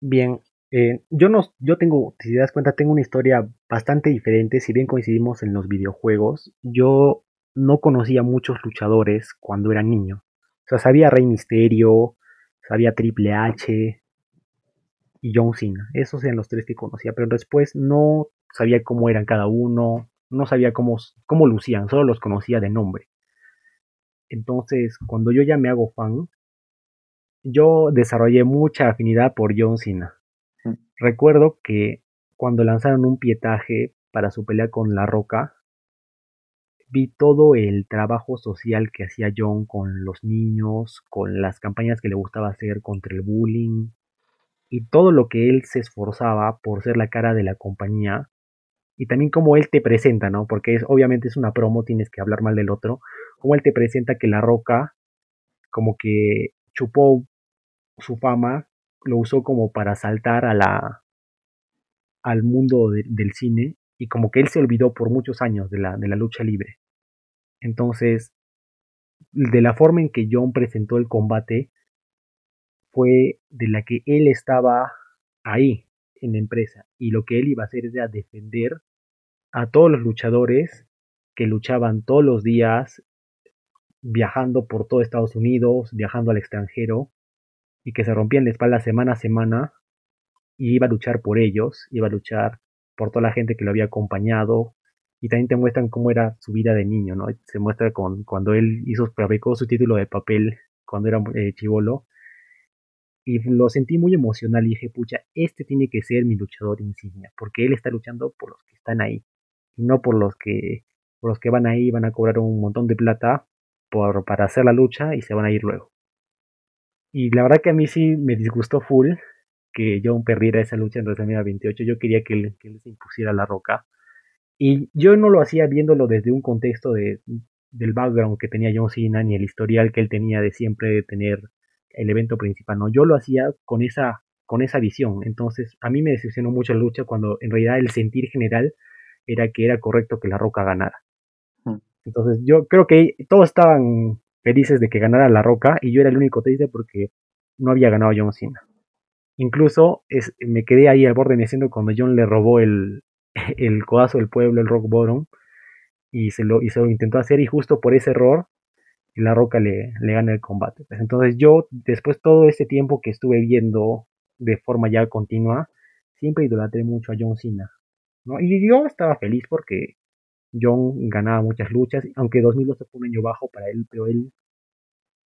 Bien, eh, yo no, yo tengo, si te das cuenta, tengo una historia bastante diferente. Si bien coincidimos en los videojuegos, yo no conocía muchos luchadores cuando era niño. O sea, sabía Rey Misterio, sabía Triple H y John Cena. Esos eran los tres que conocía, pero después no sabía cómo eran cada uno, no sabía cómo, cómo lucían, solo los conocía de nombre. Entonces, cuando yo ya me hago fan, yo desarrollé mucha afinidad por John Cena. Mm. Recuerdo que cuando lanzaron un pietaje para su pelea con La Roca, vi todo el trabajo social que hacía John con los niños, con las campañas que le gustaba hacer contra el bullying y todo lo que él se esforzaba por ser la cara de la compañía y también cómo él te presenta, ¿no? Porque es, obviamente es una promo, tienes que hablar mal del otro, cómo él te presenta que la roca como que chupó su fama, lo usó como para saltar a la al mundo del cine y como que él se olvidó por muchos años de la, de la lucha libre. Entonces, de la forma en que John presentó el combate, fue de la que él estaba ahí en la empresa y lo que él iba a hacer era defender a todos los luchadores que luchaban todos los días viajando por todo Estados Unidos, viajando al extranjero y que se rompían la espalda semana a semana y iba a luchar por ellos, iba a luchar por toda la gente que lo había acompañado y también te muestran cómo era su vida de niño, ¿no? Se muestra con cuando él hizo fabricó su título de papel cuando era eh, chivolo y lo sentí muy emocional y dije, pucha, este tiene que ser mi luchador insignia, porque él está luchando por los que están ahí, y no por los que, por los que van ahí, van a cobrar un montón de plata por, para hacer la lucha y se van a ir luego. Y la verdad que a mí sí me disgustó full que John perdiera esa lucha en WrestleMania 28. Yo quería que él, que se impusiera la roca. Y yo no lo hacía viéndolo desde un contexto de, del background que tenía John Cena ni el historial que él tenía de siempre de tener el evento principal. No, yo lo hacía con esa, con esa visión. Entonces, a mí me decepcionó mucho la lucha cuando en realidad el sentir general era que era correcto que la Roca ganara. Entonces, yo creo que todos estaban felices de que ganara la Roca y yo era el único triste porque no había ganado John Cena. Incluso es, me quedé ahí al borde de mi asiento cuando John le robó el, el codazo del pueblo, el rock bottom, y se, lo, y se lo intentó hacer y justo por ese error la Roca le, le gana el combate. Pues entonces yo, después todo ese tiempo que estuve viendo de forma ya continua, siempre idolatré mucho a John Cena. ¿no? Y yo estaba feliz porque John ganaba muchas luchas, aunque 2012 fue un año bajo para él, pero él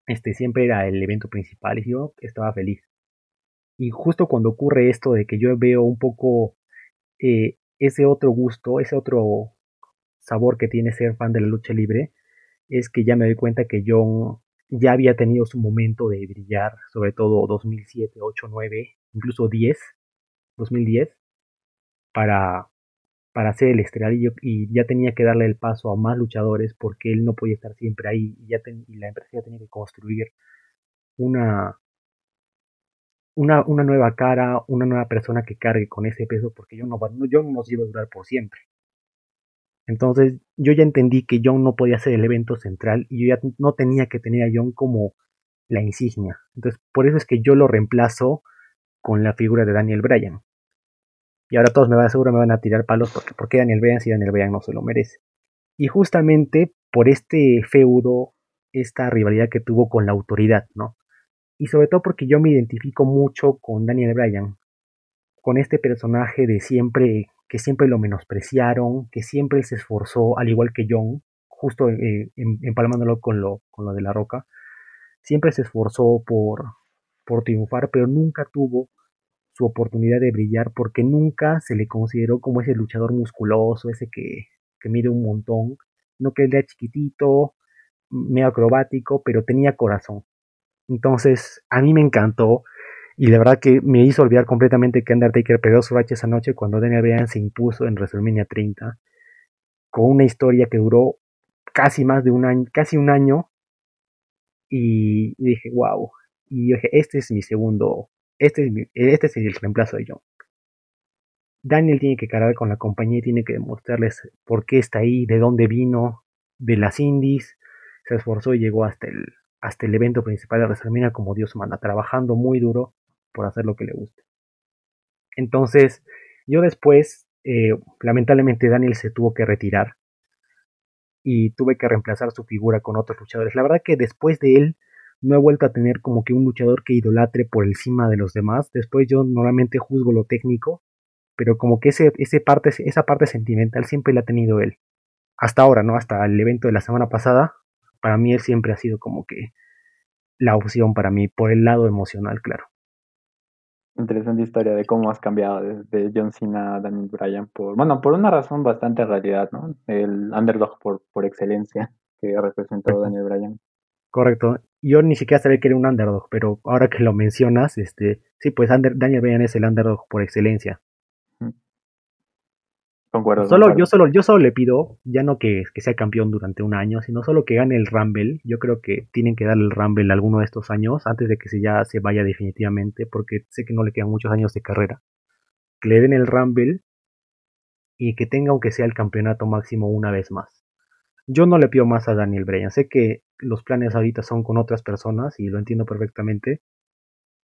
este, siempre era el evento principal y yo estaba feliz. Y justo cuando ocurre esto de que yo veo un poco eh, ese otro gusto, ese otro sabor que tiene ser fan de la lucha libre, es que ya me doy cuenta que John ya había tenido su momento de brillar, sobre todo 2007, 8, 9, incluso 10, 2010, para, para hacer el estrelladillo y ya tenía que darle el paso a más luchadores porque él no podía estar siempre ahí y, ya y la empresa tenía que construir una, una, una, nueva cara, una nueva persona que cargue con ese peso porque yo no, yo no nos iba a durar por siempre. Entonces yo ya entendí que John no podía ser el evento central y yo ya no tenía que tener a John como la insignia. Entonces por eso es que yo lo reemplazo con la figura de Daniel Bryan. Y ahora todos me van, seguro me van a tirar palos porque ¿por qué Daniel Bryan si Daniel Bryan no se lo merece? Y justamente por este feudo, esta rivalidad que tuvo con la autoridad, ¿no? Y sobre todo porque yo me identifico mucho con Daniel Bryan, con este personaje de siempre que siempre lo menospreciaron, que siempre se esforzó, al igual que John, justo eh, empalmándolo con lo, con lo de la roca, siempre se esforzó por, por triunfar, pero nunca tuvo su oportunidad de brillar porque nunca se le consideró como ese luchador musculoso, ese que, que mide un montón, no que él era chiquitito, medio acrobático, pero tenía corazón. Entonces, a mí me encantó y la verdad que me hizo olvidar completamente que Undertaker perdió su racha esa noche cuando Daniel Bryan se impuso en WrestleMania 30 con una historia que duró casi más de un año, casi un año y dije, wow. Y dije, este es mi segundo, este es, este es el reemplazo de John. Daniel tiene que cargar con la compañía y tiene que demostrarles por qué está ahí, de dónde vino, de las indies. Se esforzó y llegó hasta el, hasta el evento principal de WrestleMania como Dios manda, trabajando muy duro por hacer lo que le guste. Entonces, yo después, eh, lamentablemente Daniel se tuvo que retirar y tuve que reemplazar su figura con otros luchadores. La verdad que después de él no he vuelto a tener como que un luchador que idolatre por encima de los demás. Después yo normalmente juzgo lo técnico, pero como que ese, ese parte, esa parte sentimental siempre la ha tenido él. Hasta ahora, ¿no? Hasta el evento de la semana pasada, para mí él siempre ha sido como que la opción para mí, por el lado emocional, claro. Interesante historia de cómo has cambiado desde John Cena a Daniel Bryan por, bueno, por una razón bastante realidad, ¿no? El underdog por, por excelencia que representó Daniel Bryan. Correcto. Yo ni siquiera sabía que era un underdog, pero ahora que lo mencionas, este, sí, pues Daniel Bryan es el underdog por excelencia. Concuerdo. Solo, Yo, solo, yo solo le pido, ya no que, que, sea campeón durante un año, sino solo que gane el Rumble. Yo creo que tienen que darle el Rumble alguno de estos años antes de que se ya se vaya definitivamente, porque sé que no le quedan muchos años de carrera. Que le den el Rumble y que tenga aunque sea el campeonato máximo una vez más. Yo no le pido más a Daniel Bryan. Sé que los planes ahorita son con otras personas y lo entiendo perfectamente.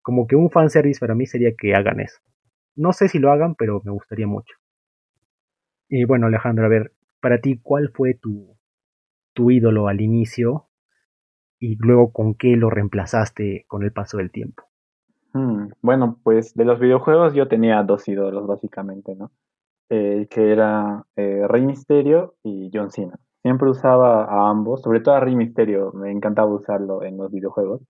Como que un fanservice para mí sería que hagan eso. No sé si lo hagan, pero me gustaría mucho. Y bueno, Alejandro, a ver, para ti, ¿cuál fue tu, tu ídolo al inicio y luego con qué lo reemplazaste con el paso del tiempo? Hmm, bueno, pues de los videojuegos yo tenía dos ídolos básicamente, ¿no? Eh, que era eh, Rey Misterio y John Cena. Siempre usaba a ambos, sobre todo a Rey Misterio, me encantaba usarlo en los videojuegos,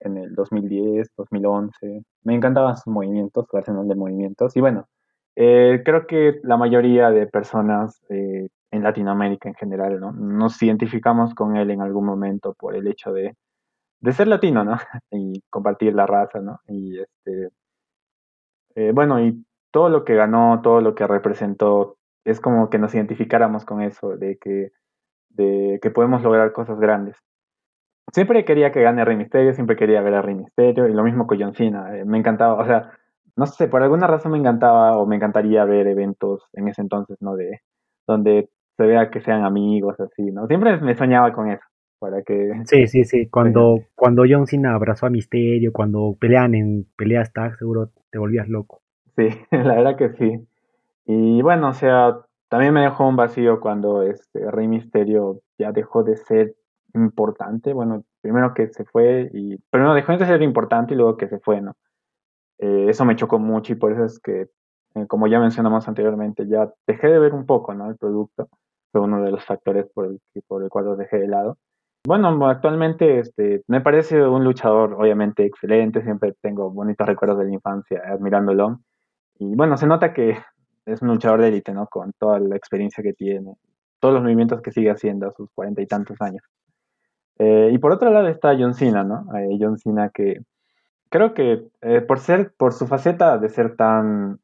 en el 2010, 2011. Me encantaban sus movimientos, su arsenal de movimientos. Y bueno, eh, creo que la mayoría de personas eh, en Latinoamérica en general, ¿no? Nos identificamos con él en algún momento por el hecho de, de ser latino, ¿no? Y compartir la raza, ¿no? Y este, eh, bueno, y todo lo que ganó, todo lo que representó, es como que nos identificáramos con eso, de que, de que podemos lograr cosas grandes. Siempre quería que gane Rey Misterio, siempre quería ver a Rey Misterio, y lo mismo con John Cena. me encantaba, o sea, no sé, por alguna razón me encantaba o me encantaría ver eventos en ese entonces, ¿no? De donde se vea que sean amigos, así, ¿no? Siempre me soñaba con eso, para que... Sí, sí, sí, cuando, cuando John Cena abrazó a Misterio, cuando pelean en peleas tag, seguro te volvías loco. Sí, la verdad que sí. Y bueno, o sea, también me dejó un vacío cuando este Rey Misterio ya dejó de ser importante, bueno, primero que se fue y primero dejó de ser importante y luego que se fue, ¿no? Eh, eso me chocó mucho y por eso es que, eh, como ya mencionamos anteriormente, ya dejé de ver un poco el producto. Fue uno de los factores por el, por el cual lo dejé de lado. Bueno, actualmente este, me parece un luchador obviamente excelente, siempre tengo bonitos recuerdos de la infancia admirándolo. Y bueno, se nota que es un luchador de élite, ¿no? Con toda la experiencia que tiene, todos los movimientos que sigue haciendo a sus cuarenta y tantos años. Eh, y por otro lado está John Cena, ¿no? John Cena que creo que eh, por ser, por su faceta de ser tan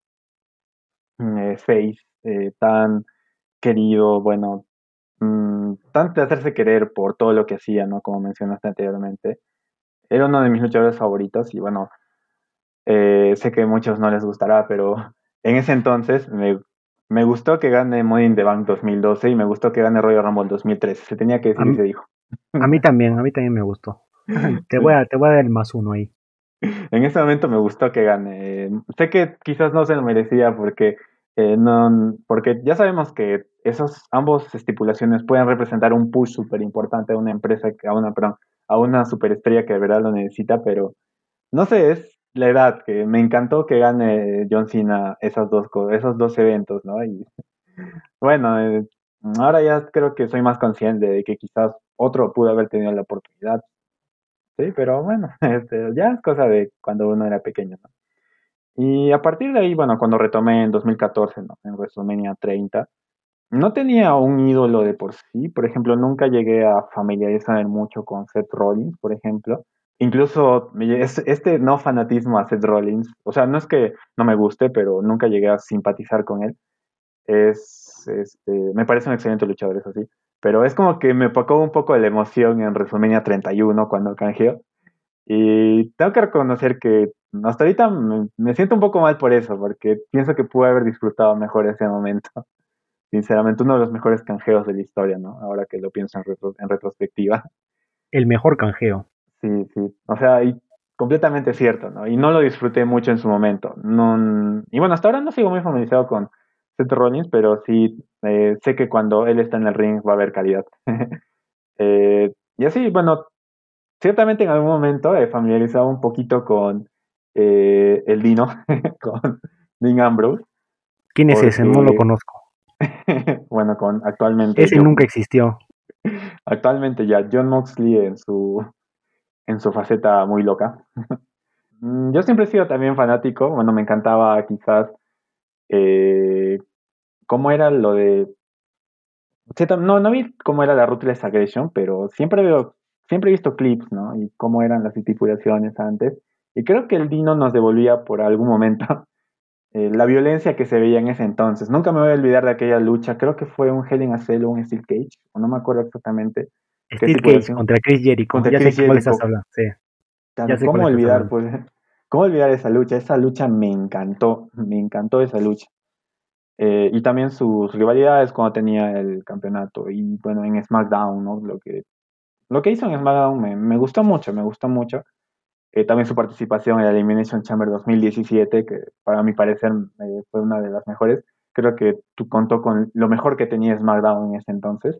mm, eh, face, eh, tan querido, bueno, mm, tan de hacerse querer por todo lo que hacía, ¿no? Como mencionaste anteriormente, era uno de mis luchadores favoritos y bueno, sé que a muchos no les gustará, pero en ese entonces me, me gustó que gane Money in the Bank 2012 y me gustó que gane Royal Rumble 2013. Se tenía que decir y se dijo. A mí también, a mí también me gustó. te, voy a, te voy a dar el más uno ahí en ese momento me gustó que gane. Sé que quizás no se lo merecía porque eh, no, porque ya sabemos que esos ambos estipulaciones pueden representar un push súper importante a una empresa, a una, perdón, a una superestrella que de verdad lo necesita, pero no sé, es la edad que me encantó que gane John Cena esos dos, esos dos eventos, ¿no? Y bueno, eh, ahora ya creo que soy más consciente de que quizás otro pudo haber tenido la oportunidad, Sí, pero bueno, este, ya es cosa de cuando uno era pequeño. Y a partir de ahí, bueno, cuando retomé en 2014, ¿no? en WrestleMania 30, no tenía un ídolo de por sí. Por ejemplo, nunca llegué a familiarizarme mucho con Seth Rollins, por ejemplo. Incluso este no fanatismo a Seth Rollins, o sea, no es que no me guste, pero nunca llegué a simpatizar con él. Es, este, me parece un excelente luchador, eso sí. Pero es como que me pocó un poco la emoción en WrestleMania 31 cuando canjeó. Y tengo que reconocer que hasta ahorita me, siento un poco mal por eso, porque pienso que pude haber disfrutado mejor ese momento. Sinceramente, uno de los mejores canjeos de la historia, ¿no? Ahora que lo pienso en, en retrospectiva. El mejor canjeo. Sí, sí. O sea, y completamente cierto, ¿no? Y no lo disfruté mucho en su momento. No, y bueno, hasta ahora no sigo muy familiarizado con Seth Rollins, pero sí eh, sé que cuando él está en el ring va a haber calidad. Eh, y así, bueno, ciertamente en algún momento he familiarizado un poquito con eh, el Dino, con Dean Ambrose. ¿Quién es ese? No lo conozco. bueno, con actualmente. Ese nunca existió. Actualmente ya John Moxley en su en su faceta muy loca. Mm, yo siempre he sido también fanático, bueno, me encantaba quizás eh, cómo era lo de... No, no vi cómo era la Ruthless Aggression, pero siempre veo, siempre he visto clips, ¿no? Y cómo eran las estipulaciones antes. Y creo que el Dino nos devolvía por algún momento eh, la violencia que se veía en ese entonces. Nunca me voy a olvidar de aquella lucha. Creo que fue un Hell in a Cell o un Steel Cage, o no me acuerdo exactamente. Steel Cage contra Chris Jericho. Contra ya Chris sé cuál estás hablando. Sí. ¿Cómo olvidar? Pues, ¿Cómo olvidar esa lucha? Esa lucha me encantó. Me encantó esa lucha. Eh, y también sus rivalidades cuando tenía el campeonato. Y bueno, en SmackDown, ¿no? Lo que, lo que hizo en SmackDown me, me gustó mucho, me gustó mucho. Eh, también su participación en la Elimination Chamber 2017, que para mi parecer eh, fue una de las mejores. Creo que tú contó con lo mejor que tenía SmackDown en ese entonces.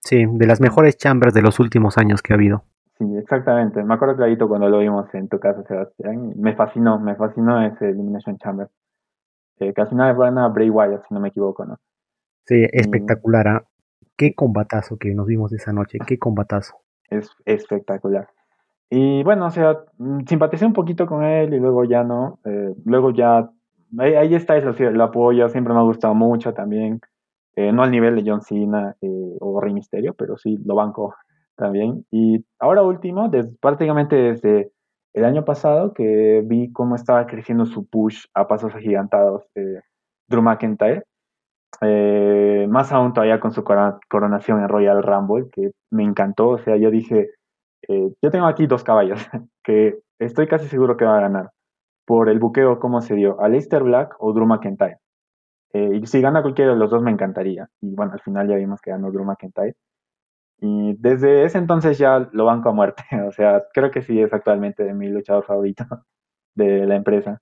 Sí, de las mejores chambers de los últimos años que ha habido. Sí, exactamente. Me acuerdo clarito cuando lo vimos en tu casa, Sebastián. Me fascinó, me fascinó ese Elimination Chamber. Eh, que al final van a Bray Wyatt, si no me equivoco, ¿no? Sí, espectacular. ¿ah? Qué combatazo que nos vimos esa noche, qué combatazo. Es espectacular. Y bueno, o sea, mm, simpaticé un poquito con él y luego ya no. Eh, luego ya, ahí, está eso, sí, el apoyo siempre me ha gustado mucho también. Eh, no al nivel de John Cena eh, o Rey Mysterio, pero sí lo banco también. Y ahora último, prácticamente desde el año pasado que vi cómo estaba creciendo su push a pasos agigantados Drew McIntyre. más aún todavía con su coronación en Royal Rumble, que me encantó. O sea, yo dije, yo tengo aquí dos caballos que estoy casi seguro que va a ganar por el buqueo, cómo se dio, Aleister Black o Drew McIntyre. Eh, y si gana cualquiera de los dos me encantaría. Y bueno, al final ya vimos que ganó Drew McIntyre. Y desde ese entonces ya lo banco a muerte. O sea, creo que sí es actualmente mi luchador favorito de la empresa.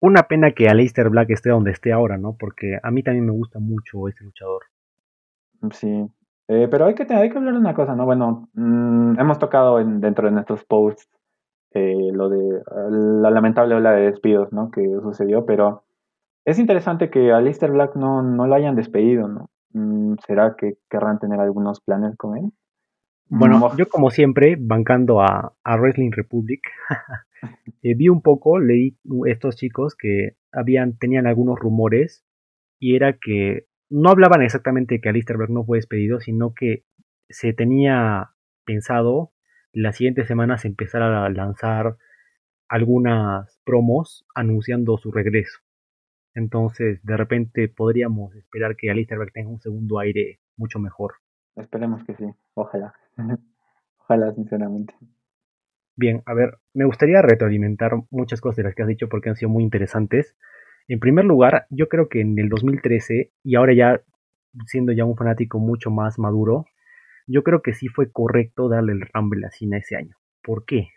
Una pena que Aleister Black esté donde esté ahora, ¿no? Porque a mí también me gusta mucho ese luchador. Sí. Eh, pero hay que, hay que hablar de una cosa, ¿no? Bueno, mm, hemos tocado en, dentro de nuestros posts eh, lo de la lamentable ola de despidos, ¿no? Que sucedió, pero es interesante que a Lister Black no, no lo hayan despedido, ¿no? Mm, ¿Será que querrán tener algunos planes con él? Bueno, yo como siempre, bancando a, Wrestling Republic, eh, vi un poco, leí estos chicos que habían, tenían algunos rumores y era que no hablaban exactamente de que Alistair Black no fue despedido, sino que se tenía pensado las siguientes semanas empezar a lanzar algunas promos anunciando su regreso. Entonces, de repente podríamos esperar que Alistair tenga un segundo aire mucho mejor. Esperemos que sí, ojalá. ojalá, sinceramente. Bien, a ver, me gustaría retroalimentar muchas cosas de las que has dicho porque han sido muy interesantes. En primer lugar, yo creo que en el 2013, y ahora ya siendo ya un fanático mucho más maduro, yo creo que sí fue correcto darle el Rumble a Cena ese año. ¿Por qué?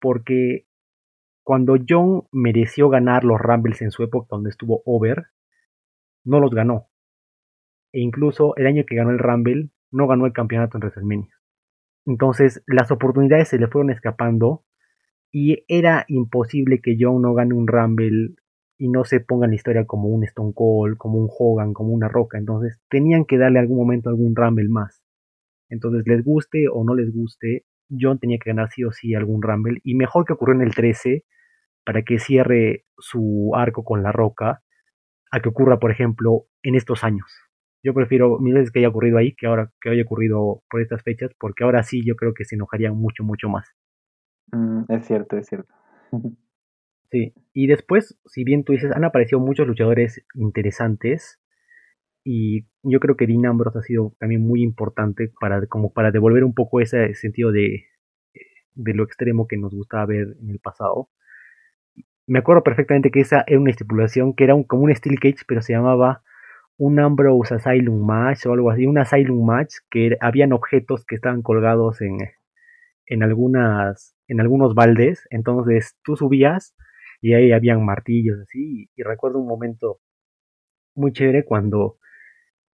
Porque cuando John mereció ganar los Rumbles en su época donde estuvo over, no los ganó. E incluso el año que ganó el Rumble, no ganó el campeonato en WrestleMania. Entonces las oportunidades se le fueron escapando y era imposible que John no gane un Rumble y no se ponga en la historia como un Stone Cold, como un Hogan, como una Roca. Entonces tenían que darle algún momento algún Rumble más. Entonces les guste o no les guste, John tenía que ganar sí o sí algún Rumble. Y mejor que ocurrió en el 13, para que cierre su arco con la roca a que ocurra, por ejemplo, en estos años. Yo prefiero mil veces que haya ocurrido ahí que ahora que haya ocurrido por estas fechas, porque ahora sí yo creo que se enojarían mucho, mucho más. Mm, es cierto, es cierto. Sí, y después, si bien tú dices, han aparecido muchos luchadores interesantes y yo creo que Dean Ambrose ha sido también muy importante para como para devolver un poco ese sentido de, de lo extremo que nos gustaba ver en el pasado. Me acuerdo perfectamente que esa era una estipulación que era un, como un Steel Cage, pero se llamaba un Ambrose Asylum Match o algo así, un Asylum Match, que habían objetos que estaban colgados en, en, algunas, en algunos baldes, entonces tú subías y ahí habían martillos así, y, recuerdo un momento muy chévere cuando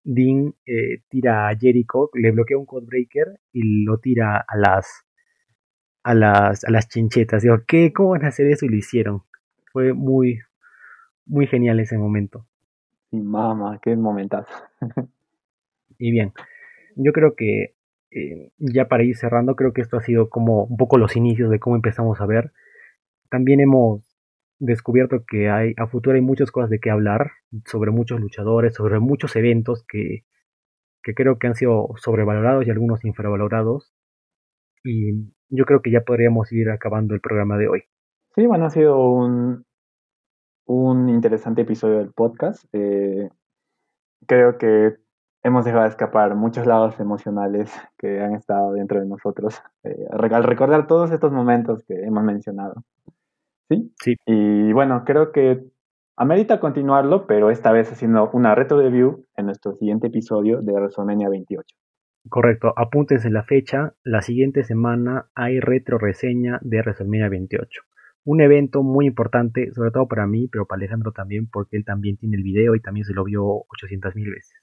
Dean eh, tira a Jericho, le bloquea un codebreaker y lo tira a las a las, a las chinchetas. Digo, ¿qué? ¿Cómo van a hacer eso? Y lo hicieron. Fue muy, muy genial ese momento. Y mamá, qué momentazo. y bien, yo creo que eh, ya para ir cerrando, creo que esto ha sido como un poco los inicios de cómo empezamos a ver. También hemos descubierto que hay a futuro hay muchas cosas de qué hablar sobre muchos luchadores, sobre muchos eventos que, que creo que han sido sobrevalorados y algunos infravalorados. Y yo creo que ya podríamos ir acabando el programa de hoy. Sí, bueno, ha sido un, un interesante episodio del podcast. Eh, creo que hemos dejado de escapar muchos lados emocionales que han estado dentro de nosotros eh, al recordar todos estos momentos que hemos mencionado. ¿Sí? Sí. Y bueno, creo que amerita continuarlo, pero esta vez haciendo una retro review en nuestro siguiente episodio de WrestleMania 28. Correcto, apúntense la fecha. La siguiente semana hay retro reseña de WrestleMania 28. Un evento muy importante, sobre todo para mí, pero para Alejandro también, porque él también tiene el video y también se lo vio 800 mil veces.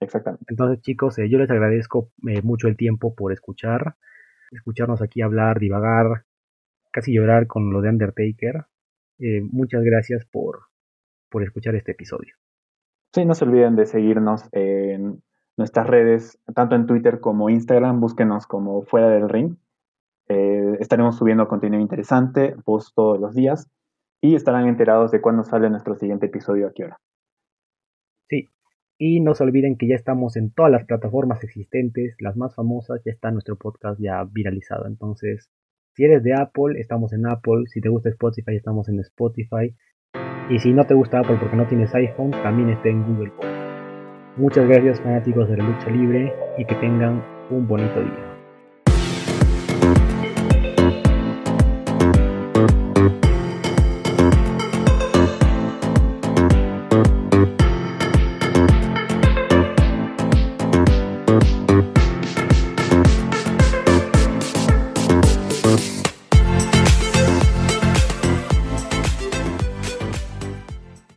Exactamente. Entonces, chicos, eh, yo les agradezco eh, mucho el tiempo por escuchar, escucharnos aquí hablar, divagar, casi llorar con lo de Undertaker. Eh, muchas gracias por, por escuchar este episodio. Sí, no se olviden de seguirnos en nuestras redes, tanto en Twitter como Instagram, búsquenos como Fuera del Ring. Eh, estaremos subiendo contenido interesante, post todos los días, y estarán enterados de cuándo sale nuestro siguiente episodio a qué hora. Sí, y no se olviden que ya estamos en todas las plataformas existentes, las más famosas, ya está nuestro podcast ya viralizado. Entonces, si eres de Apple, estamos en Apple, si te gusta Spotify, estamos en Spotify. Y si no te gusta Apple porque no tienes iPhone, también está en Google Muchas gracias fanáticos de la lucha libre y que tengan un bonito día.